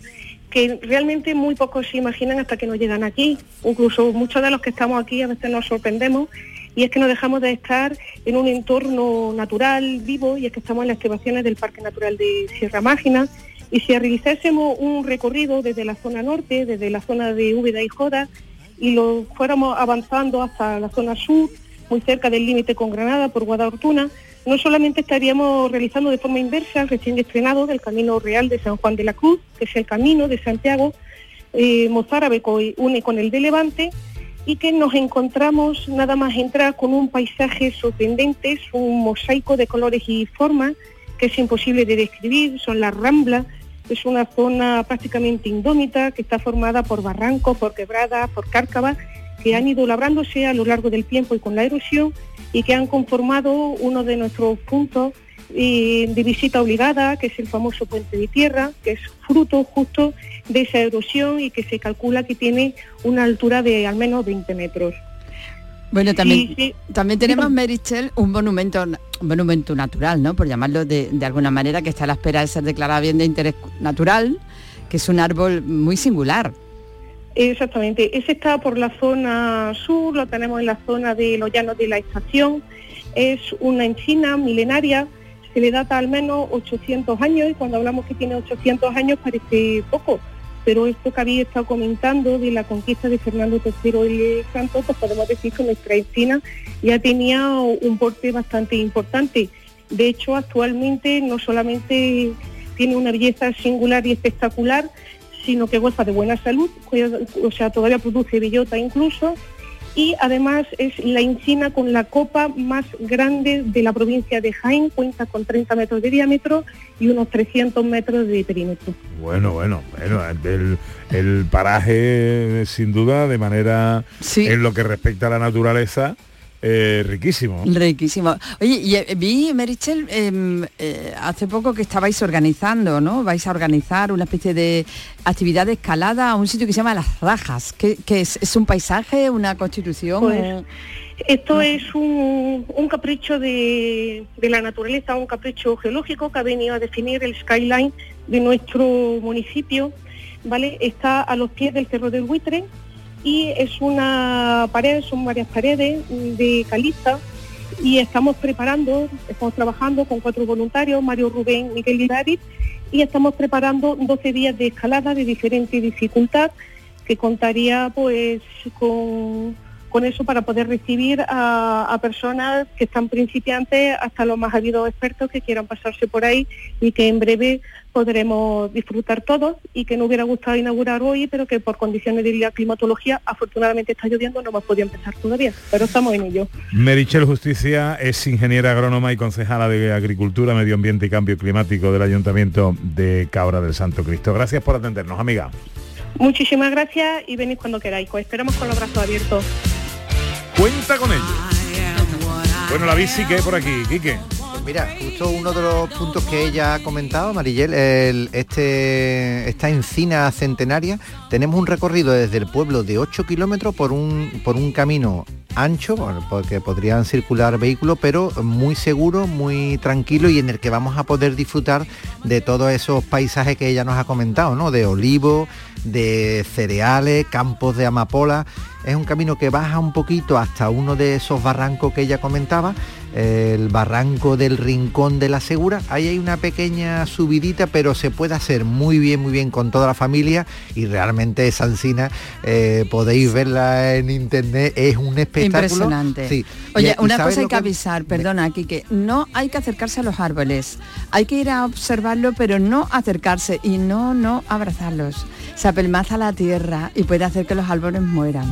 que realmente muy pocos se imaginan hasta que nos llegan aquí. Incluso muchos de los que estamos aquí a veces nos sorprendemos y es que no dejamos de estar en un entorno natural, vivo, y es que estamos en las excavaciones del Parque Natural de Sierra Mágina. Y si realizásemos un recorrido desde la zona norte, desde la zona de Úbeda y Joda, y lo fuéramos avanzando hasta la zona sur, muy cerca del límite con Granada por Guadalhortuna, no solamente estaríamos realizando de forma inversa el recién estrenado del Camino Real de San Juan de la Cruz, que es el camino de Santiago, eh, mozárabe une con el de Levante, y que nos encontramos nada más entrar con un paisaje sorprendente, es un mosaico de colores y formas que es imposible de describir, son las ramblas, es una zona prácticamente indómita que está formada por barrancos, por quebradas, por cárcavas, que han ido labrándose a lo largo del tiempo y con la erosión y que han conformado uno de nuestros puntos eh, de visita obligada, que es el famoso puente de tierra, que es fruto justo de esa erosión y que se calcula que tiene una altura de al menos 20 metros. Bueno, también, Sí, sí. también tenemos, Merichel, un monumento, un monumento natural, ¿no? Por llamarlo de, de alguna manera, que está a la espera de ser declarado bien de interés natural, que es un árbol muy singular. Exactamente, ese está por la zona sur, lo tenemos en la zona de los llanos de la estación, es una encina milenaria, se le data al menos 800 años y cuando hablamos que tiene 800 años parece poco, pero esto que había estado comentando de la conquista de Fernando III el Santo, pues podemos decir que nuestra encina ya tenía un porte bastante importante. De hecho, actualmente no solamente tiene una belleza singular y espectacular, sino que goza de buena salud, o sea, todavía produce bellota incluso, y además es la encina con la copa más grande de la provincia de Jaén, cuenta con 30 metros de diámetro y unos 300 metros de perímetro. Bueno, bueno, bueno, el, el paraje sin duda de manera en lo que respecta a la naturaleza eh, riquísimo. Riquísimo. Oye, y eh, vi, Merichel, em, eh, hace poco que estabais organizando, ¿no? Vais a organizar una especie de actividad de escalada a un sitio que se llama Las Rajas. ¿Qué, qué es? ¿Es un paisaje, una constitución? Pues, Esto es un, un capricho de, de la naturaleza, un capricho geológico que ha venido a definir el skyline de nuestro municipio, ¿vale? Está a los pies del Cerro del Buitre y es una pared, son varias paredes de caliza y estamos preparando, estamos trabajando con cuatro voluntarios, Mario Rubén, Miguel David, y estamos preparando 12 días de escalada de diferente dificultad que contaría pues con, con eso para poder recibir a, a personas que están principiantes hasta los más habidos expertos que quieran pasarse por ahí y que en breve podremos disfrutar todos y que no hubiera gustado inaugurar hoy, pero que por condiciones de la climatología afortunadamente está lloviendo, no hemos podido empezar todavía, pero estamos en ello. Merichel Justicia es ingeniera agrónoma y concejala de Agricultura, Medio Ambiente y Cambio Climático del Ayuntamiento de Cabra del Santo Cristo. Gracias por atendernos, amiga. Muchísimas gracias y venid cuando queráis, os esperamos con los brazos abiertos. Cuenta con ello. Bueno, la bici que por aquí, Quique. Mira, justo uno de los puntos que ella ha comentado, Marillel, el- este, esta encina centenaria, tenemos un recorrido desde el pueblo de 8 kilómetros por un, por un camino ancho, porque podrían circular vehículos, pero muy seguro, muy tranquilo y en el que vamos a poder disfrutar de todos esos paisajes que ella nos ha comentado, ¿no? De olivos, de cereales, campos de amapola. Es un camino que baja un poquito hasta uno de esos barrancos que ella comentaba, el barranco del Rincón de la Segura. Ahí hay una pequeña subidita, pero se puede hacer muy bien, muy bien con toda la familia y realmente esa encina eh, podéis verla en internet, es un espectáculo. Impresionante. Sí. Oye, Y- y una ¿sabes cosa hay que avisar, perdona, aquí que no hay que acercarse a los árboles. Hay que ir a observarlo, pero no acercarse y no, no abrazarlos. Se apelmaza la tierra y puede hacer que los árboles mueran.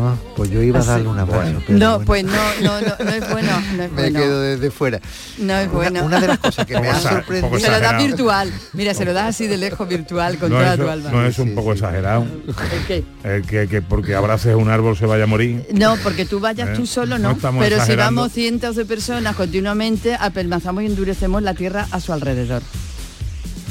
Ah, pues yo iba a Así. darle un abrazo. pero No, bueno. pues no, no, no, no es bueno, no es [LAUGHS] Me bueno. quedo desde fuera. No es Una- bueno. Una, de las cosas que [LAUGHS] me ha sorprendido. Se lo da virtual. Mira, se lo da así de lejos virtual con No toda es, tu alma. no es un poco exagerado. ¿El qué? El que, que porque abraces un árbol se vaya a morir. No, porque tú vayas Eh, tú solo, no no. estamos Pero si vamos cientos de personas continuamente, apelmazamos y endurecemos la tierra a su alrededor.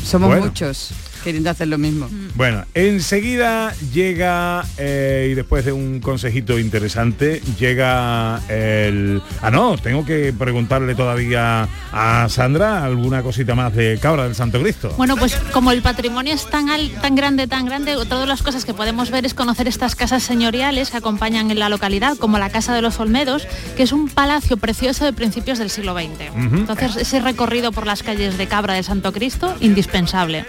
Somos Bueno. muchos queriendo hacer lo mismo. Bueno, enseguida llega, eh, y después de un consejito interesante, llega el... Ah, no, tengo que preguntarle todavía a Sandra alguna cosita más de Cabra del Santo Cristo. Bueno, pues como el patrimonio es tan, al- tan grande, tan grande, otra de las cosas que podemos ver es conocer estas casas señoriales que acompañan en la localidad, como la Casa de los Olmedos, que es un palacio precioso de principios del siglo XX. Ujú. Entonces, ese recorrido por las calles de Cabra del Santo Cristo, indispensable.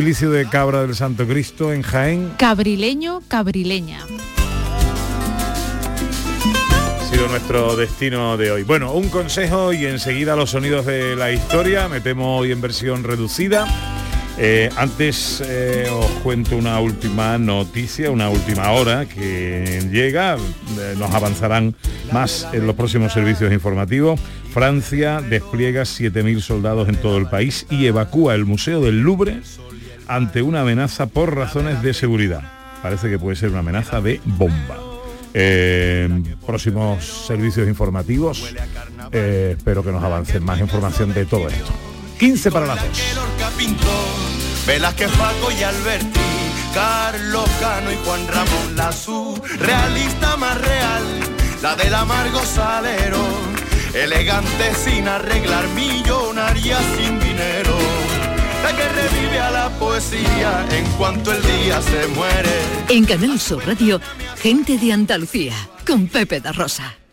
Gentilicio de Cabra del Santo Cristo en Jaén. Cabrileño, cabrileña. Ha sido nuestro destino de hoy. Bueno, un consejo y enseguida los sonidos de la historia. Me temo hoy en versión reducida. Eh, antes eh, os cuento una última noticia, una última hora que llega. Eh, nos avanzarán más en los próximos servicios informativos. Francia despliega 7.000 soldados en todo el país y evacúa el Museo del Louvre ante una amenaza por razones de seguridad. Parece que puede ser una amenaza de bomba. Eh, próximos servicios informativos. eh, espero que nos avancen más información de todo esto. 15 para las 2. Lorca pintó, Velázquez, Paco y Alberti, Carlos Cano y Juan Ramón más real, la del amargo salero, elegante sin arreglar, millonaria sin dinero, la que revive a la poesía en cuanto el día se muere. En Canal Sur Radio, gente de Andalucía, con Pepe da Rosa.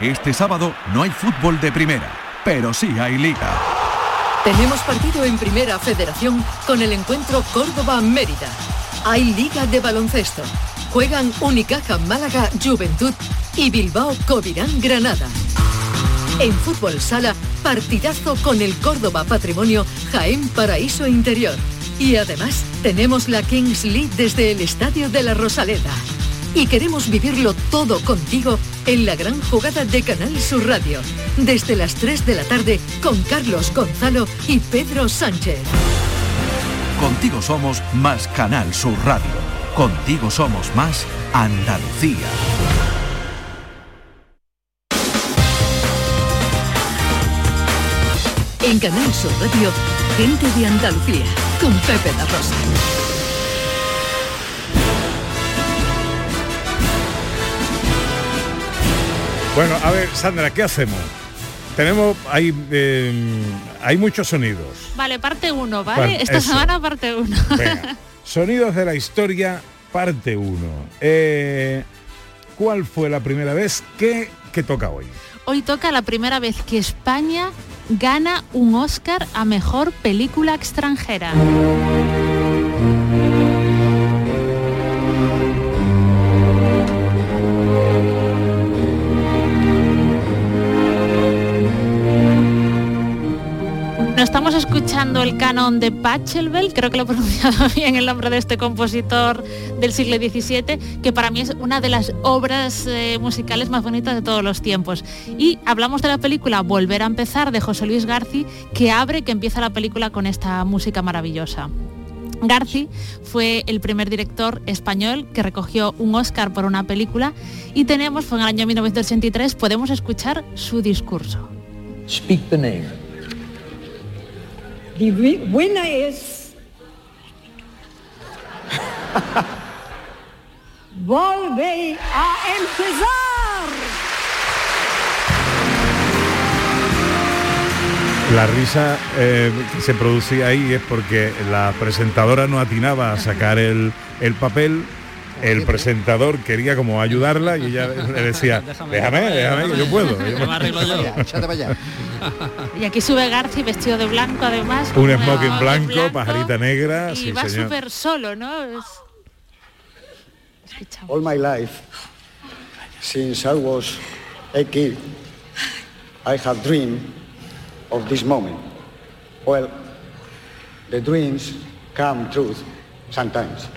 Este sábado no hay fútbol de primera, pero sí hay liga. Tenemos partido en Primera Federación con el encuentro Córdoba-Mérida. Hay Liga de Baloncesto. Juegan Unicaja Málaga Juventud y Bilbao Covirán Granada. En Fútbol Sala, partidazo con el Córdoba Patrimonio Jaén Paraíso Interior. Y además tenemos la Kings League desde el Estadio de la Rosaleda. Y queremos vivirlo todo contigo en la gran jugada de Canal Sur Radio, desde las 3 de la tarde con Carlos Gonzalo y Pedro Sánchez. Contigo somos más Canal Sur Radio. Contigo somos más Andalucía. En Canal Sur Radio, gente de Andalucía, con Pepe da Rosa. Bueno, a ver, Sandra, ¿qué hacemos? Tenemos, hay, eh, hay muchos sonidos. Vale, parte 1, ¿vale? Esta eso. semana parte 1. Venga, [LAUGHS] sonidos de la historia, parte 1. ¿Cuál fue la primera vez que, que toca hoy? Hoy toca la primera vez que España gana un Oscar a mejor película extranjera. No estamos escuchando el canon de Pachelbel, creo que lo he pronunciado [LAUGHS] bien el nombre de este compositor del siglo XVII, que para mí es una de las obras eh, musicales más bonitas de todos los tiempos. Y hablamos de la película Volver a empezar de José Luis Garci, que abre, que empieza la película con esta música maravillosa. Garci fue el primer director español que recogió un Oscar por una película y tenemos, fue en el año 1983, podemos escuchar su discurso. The wi- winner is Volve a empezar. La risa eh, que se producía ahí es porque la presentadora no atinaba a sacar el, el papel, el presentador quería como ayudarla y ella le [LAUGHS] decía, déjame, déjame, que yo puedo. yo puedo". [LAUGHS] Y aquí sube Garci vestido de blanco además. Un smoking de blanco, pajarita negra, Y sí va súper solo, ¿no? Es- All my life, since I was a kid, I have dreamed of this moment. Well, the dreams come true sometimes.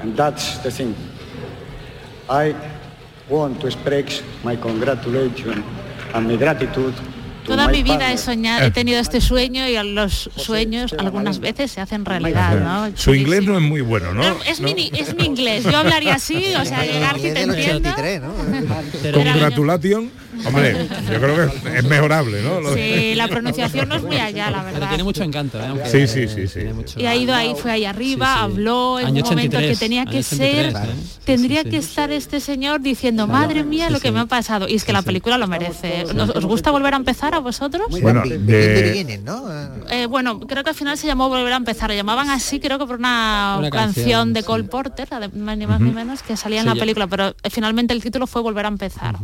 And that's the thing. I want to express my congratulations and my gratitude Toda mi vida partner. he soñado, he tenido este sueño y los sueños algunas veces se hacen realidad, ¿no? Su inglés no es muy bueno, ¿no? Es, mi, es mi inglés, yo hablaría así, o sea, que Garci te entienda. Congratulation, hombre, yo creo que es mejorable, ¿no? Sí, la pronunciación no es muy allá, la Pero verdad. tiene mucho encanto, ¿eh? Aunque- Sí, sí, sí, sí. Y ha ido ahí, fue ahí arriba, habló en Año un momento 83, que tenía que año 83, ser, ¿eh? tendría que estar este señor diciendo, madre mía, lo que me ha pasado. Y es que la película lo merece. ¿Nos- ¿Os gusta volver a empezar a vosotros? Bueno, Begin de- beginning, ¿no? Eh, bueno, creo que al final se llamó Volver a empezar. Lo llamaban así, creo que por una, Una canción, canción, de Cole Porter, la de- ni más ni Ujú. menos, que salía en Sí, la película. Pero eh, finalmente el título fue Volver a empezar.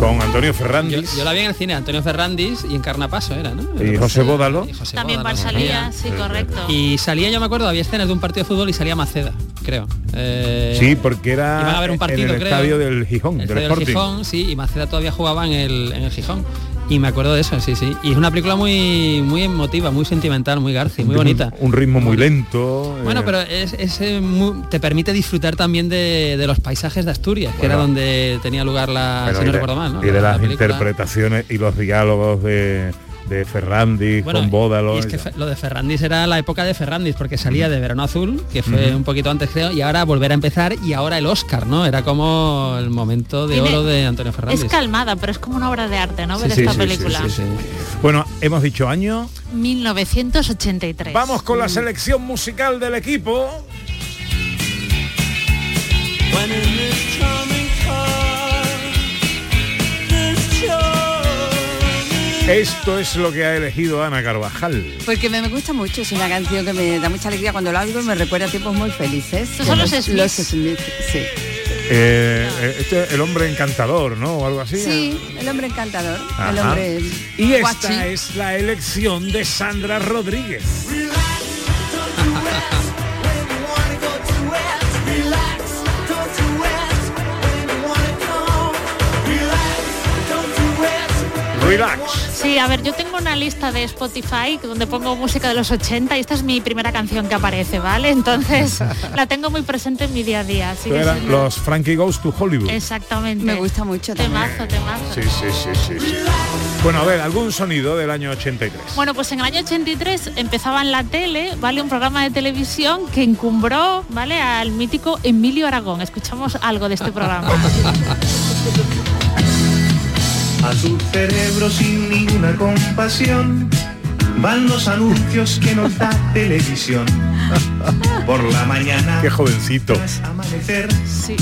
Con Antonio Ferrandis Yo la vi en el cine, Antonio Ferrandis y en Carnapaso era, ¿no? y José Bódalo. También Bar salía, sí, correcto. Y salía, yo me acuerdo, había escenas de un partido de fútbol y salía Maceda, creo. Eh, Sí, porque era iban a ver un partido, en el creo. estadio del Gijón, el del estadio del. Gijón, sí, y Maceda todavía jugaba en el, en el Gijón. Y me acuerdo de eso, sí, sí. Y es una película muy muy emotiva, muy sentimental, muy Garci, muy bonita. Un, un ritmo muy lento. Bueno, eh, pero es, es, eh, muy- te permite disfrutar también de, de los paisajes de Asturias, que era Bueno. donde tenía lugar la, si no de- recuerdo mal, ¿no? Y de La las interpretaciones y los diálogos de, de Ferrandis Bueno, con Bódalo. Y es que fe- lo de Ferrandis era la época de Ferrandis, porque salía de Verano Azul, que fue un poquito antes creo, y ahora volver a empezar y ahora el Oscar, ¿no? Era como el momento de oro de Antonio Es Ferrandis. calmada, pero es como una obra de arte, ¿no? Ver Sí, esta sí, película. sí, sí, sí. Bueno, hemos dicho año. 1983. Vamos con la selección musical del equipo. When Esto es lo que ha elegido Ana Carvajal. Porque me, me gusta mucho, es una canción que me da mucha alegría cuando la oigo y me recuerda a tiempos muy felices. Estos son los Smiths. Los Smiths, sí. Eh, este es el hombre encantador, ¿no? O algo así. Sí, el hombre encantador, el hombre Y esta guachi. es la elección de Sandra Rodríguez. [LAUGHS] Relax. Sí, a ver, yo tengo una lista de Spotify donde pongo música de los 80 y esta es mi primera canción que aparece, ¿vale? Entonces [LAUGHS] la tengo muy presente en mi día a día. Así que Eran sí, los Frankie Goes to Hollywood. Exactamente. Me gusta mucho también. Temazo, temazo. Sí, sí, sí, sí, sí. Bueno, a ver, algún sonido del año 83. Bueno, pues en el año 83 empezaba en la tele, ¿vale? Un programa de televisión que encumbró, ¿vale? Al mítico Emilio Aragón. Escuchamos algo de este programa. [LAUGHS] A su cerebro sin ninguna compasión van los anuncios que nos [LAUGHS] da televisión. Por la mañana. Qué jovencito. tras amanecer. Sí.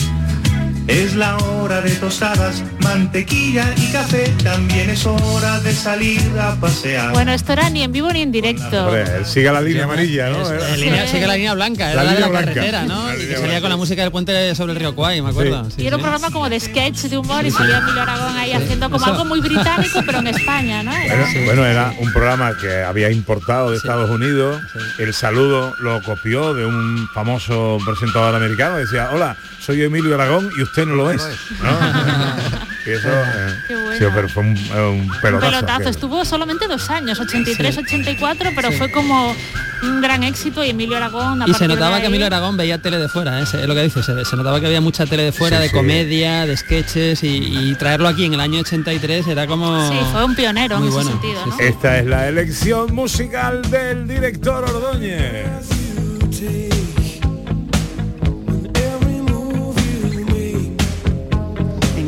Es la hora de tostadas, mantequilla y café. También es hora de salir a pasear. Bueno, esto era ni en vivo ni en directo. Hombre, siga la línea amarilla, ¿no? Es- línea- sigue [LAUGHS] la línea blanca, era La la, de línea la blanca. carretera, ¿no? La Y que salía blanca. con la música del puente sobre el río Kwai, me acuerdo. Sí, Y era un programa como de sketch, de humor, y salía Emilio Aragón ahí haciendo como Eso. algo muy británico, pero en España, ¿no? Bueno, bueno, era un programa que había importado de Estados Unidos. El saludo lo copió de un famoso presentador americano. Decía, hola, soy Emilio Aragón y usted no lo es. ¿no? [LAUGHS] y eso, eh, Qué bueno. Sí, pero fue un, un Un pelotazo. Estuvo solamente dos años, 83, 84, pero fue como un gran éxito y Emilio Aragón. a Y se notaba que ahí- Emilio Aragón veía tele de fuera, ¿eh? Es lo que dice, se, se notaba que había mucha tele de fuera, Sí, de sí. comedia, de sketches y, y traerlo aquí en el año 83 era como... Sí, fue un pionero Muy en bueno, ese sentido, ¿no? Esta es la elección musical del director Ordóñez.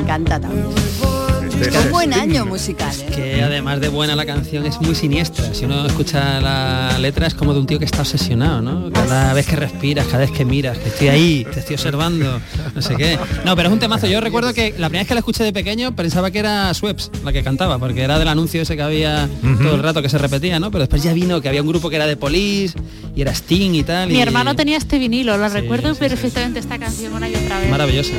Encanta también. Este es buen Sting. año musical, ¿eh? Que además de buena la canción es muy siniestra. Si uno escucha la letra es como de un tío que está obsesionado, ¿no? Cada vez que respiras, cada vez que miras, que estoy ahí, te estoy observando, no sé qué. No, pero es un temazo. Yo recuerdo que la primera vez que la escuché de pequeño pensaba que era Sweps la que cantaba, porque era del anuncio ese que había todo el rato que se repetía, ¿no? Pero después ya vino que había un grupo que era de Police y era Sting y tal. Mi y- hermano tenía este vinilo, lo recuerdo sí, perfectamente esta canción una y otra vez. Maravillosa.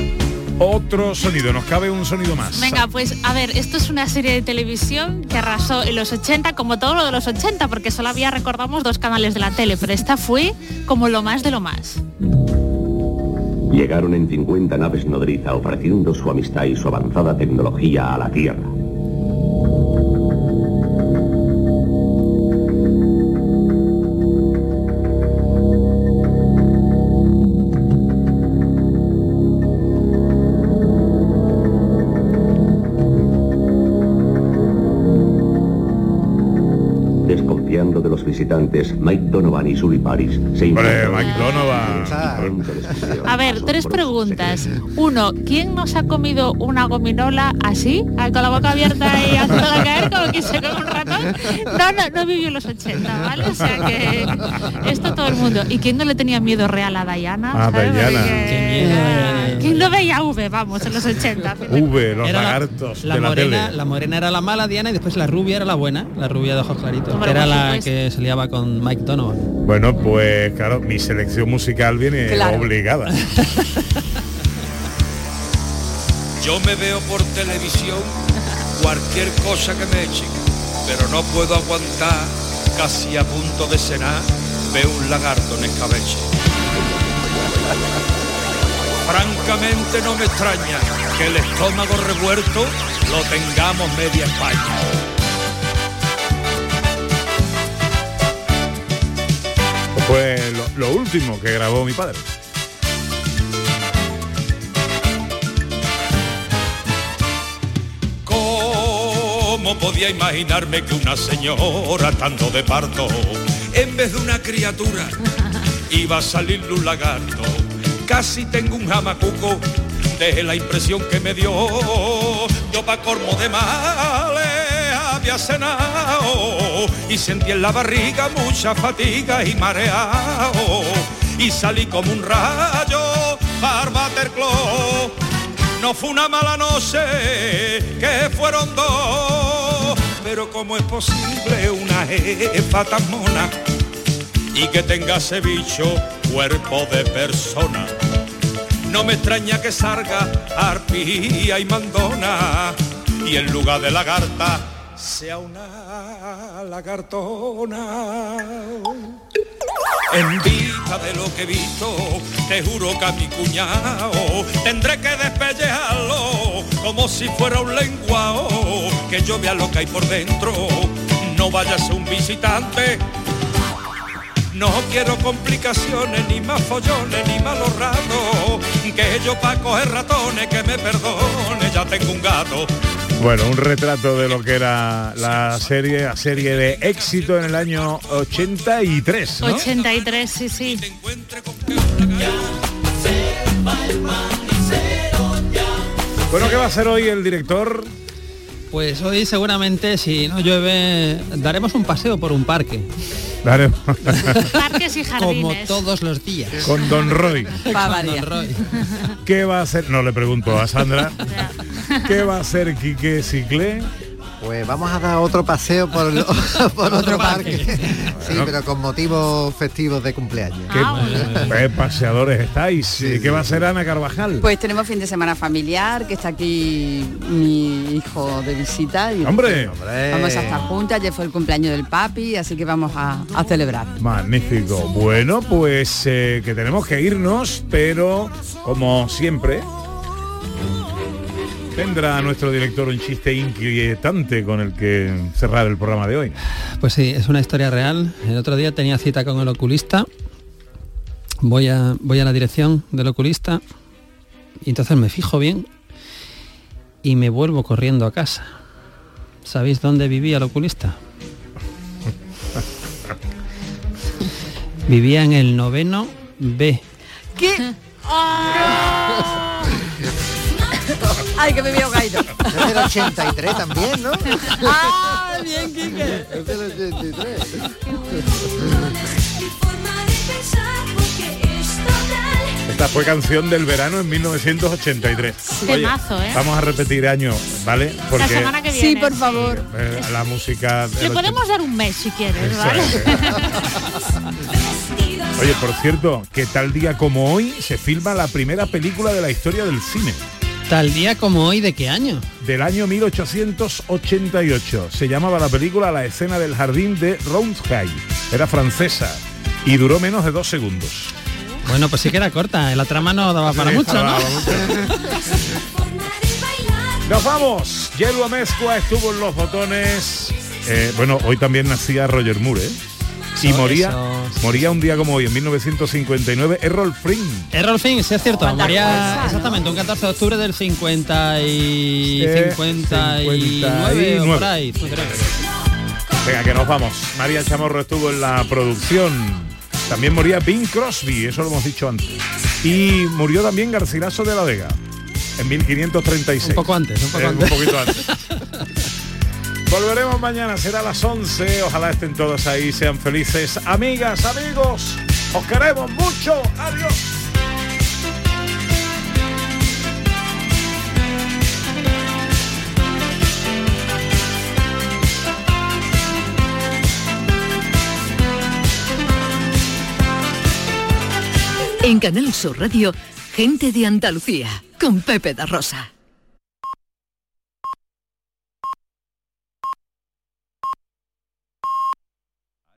Otro sonido, nos cabe un sonido más. Venga, pues a ver, esto es una serie de televisión que arrasó en los 80, como todo lo de los 80, porque solo había, recordamos, dos canales de la tele, pero esta fue como lo más de lo más. Llegaron en 50 naves nodriza ofreciendo su amistad y su avanzada tecnología a la Tierra. Visitantes, Mike Donovan y Sully Paris se Hombre, Mike Donovan. A ver, tres preguntas. Uno, ¿quién nos ha comido una gominola así, con la boca abierta y haciéndola caer como que se come un ratón? No, no, no vivió en los 80, ¿vale? O sea que esto todo el mundo. ¿Y quién no le tenía miedo real a Diana? Ah. Diana. Porque- ¿Quién no veía V, vamos, en los 80? [LAUGHS] V, los Era lagartos La de la morena, tele. la morena era la mala Diana y después la rubia era la buena, la rubia de ojos claritos, que era la que se liaba con Mike Donovan. Bueno, pues claro, mi selección musical viene Claro. obligada. [LAUGHS] Yo me veo por televisión cualquier cosa que me echen, pero no puedo aguantar, casi a punto de cenar, veo un lagarto en escabeche. Francamente no me extraña que el estómago revuelto lo tengamos media España. Fue lo, lo último que grabó mi padre. ¿Cómo podía imaginarme que una señora estando de parto, en vez de una criatura, [LAUGHS] iba a salirle un lagarto? Casi tengo un jamacuco de la impresión que me dio. Yo pa' colmo de males había cenado y sentí en la barriga mucha fatiga y mareado. Y salí como un rayo para Waterclaw. No fue una mala noche, que fueron dos. Pero ¿cómo es posible una jefa tan mona y que tenga ese bicho cuerpo de persona? No me extraña que salga arpía y mandona y en lugar de lagarta sea una lagartona. En vista de lo que he visto, te juro que a mi cuñado tendré que despellejarlo como si fuera un lenguao, que yo vea lo que hay por dentro, no vaya a ser un visitante. No quiero complicaciones, ni más follones, ni malos ratos, que yo pa' coger ratones, que me perdone, ya tengo un gato. Bueno, un retrato de lo que era la serie, la serie de éxito en el año 83, ¿no? 83, sí, sí. Bueno, ¿qué va a hacer hoy el director? Pues hoy seguramente si no llueve daremos un paseo por un parque. Daré- Parques y jardines. Como todos los días. Con Don Roy. Con Don variar. Roy. ¿Qué va a hacer? No le pregunto a Sandra. ¿Qué va a hacer Quique Ciclé? Pues vamos a dar otro paseo por, lo- [LAUGHS] por otro parque. [LAUGHS] Sí, Bueno. pero con motivos festivos de cumpleaños. ¿Qué eh, paseadores estáis? ¿Y ¿Qué va a hacer Ana Carvajal? Pues tenemos fin de semana familiar, que está aquí mi hijo de visita. Y ¡Hombre! Vamos a estar juntas, ya fue el cumpleaños del papi, así que vamos a, a celebrar. Magnífico. Bueno, pues eh, que tenemos que irnos, pero como siempre, Tendrá nuestro director un chiste inquietante con el que cerrar el programa de hoy. Pues sí, es una historia real. El otro día tenía cita con el oculista. Voy a, voy a la dirección del oculista y entonces me fijo bien y me vuelvo corriendo a casa. ¿Sabéis dónde vivía el oculista? [LAUGHS] Vivía en el noveno B. ¿Qué? [LAUGHS] Ay, que me veo caído. Es del 83 también, ¿no? Ah, bien, Quique. Es del 83. Esta fue canción del verano en 1983. Temazo, ¿eh? Vamos a repetir año, ¿vale? La semana que viene. Sí, por favor. eh, la música... Le podemos dar un mes si quieres, Eso ¿vale? es. Oye, por cierto, que tal día como hoy se filma la primera película de la historia del cine. Tal día como hoy, ¿de qué año? Del año 1888. Se llamaba la película La escena del jardín de Roundhay. Era francesa y duró menos de dos segundos. Bueno, pues sí que era corta. La trama no daba para Sí, mucho, ¿no? [LAUGHS] Nos vamos. Yelu Amezcua estuvo en los botones. Eh, bueno, hoy también nacía Roger Moore, ¿eh? Y moría, moría un día como hoy, en 1959, Errol Flynn. Errol Finn, sí es cierto. Moría cosa, exactamente un 14 de octubre del 50 y Eh, 59 o por ahí. Venga, que nos vamos. María Chamorro estuvo en la producción. También moría Bing Crosby, eso lo hemos dicho antes. Y murió también Garcilaso de la Vega, en 1536. Un poco antes, un poco Eh, antes. un poquito antes. [LAUGHS] Volveremos mañana, será a las 11. Ojalá estén todos ahí, sean felices. Amigas, amigos, os queremos mucho. Adiós. En Canal Sur Radio, gente de Andalucía, con Pepe da Rosa.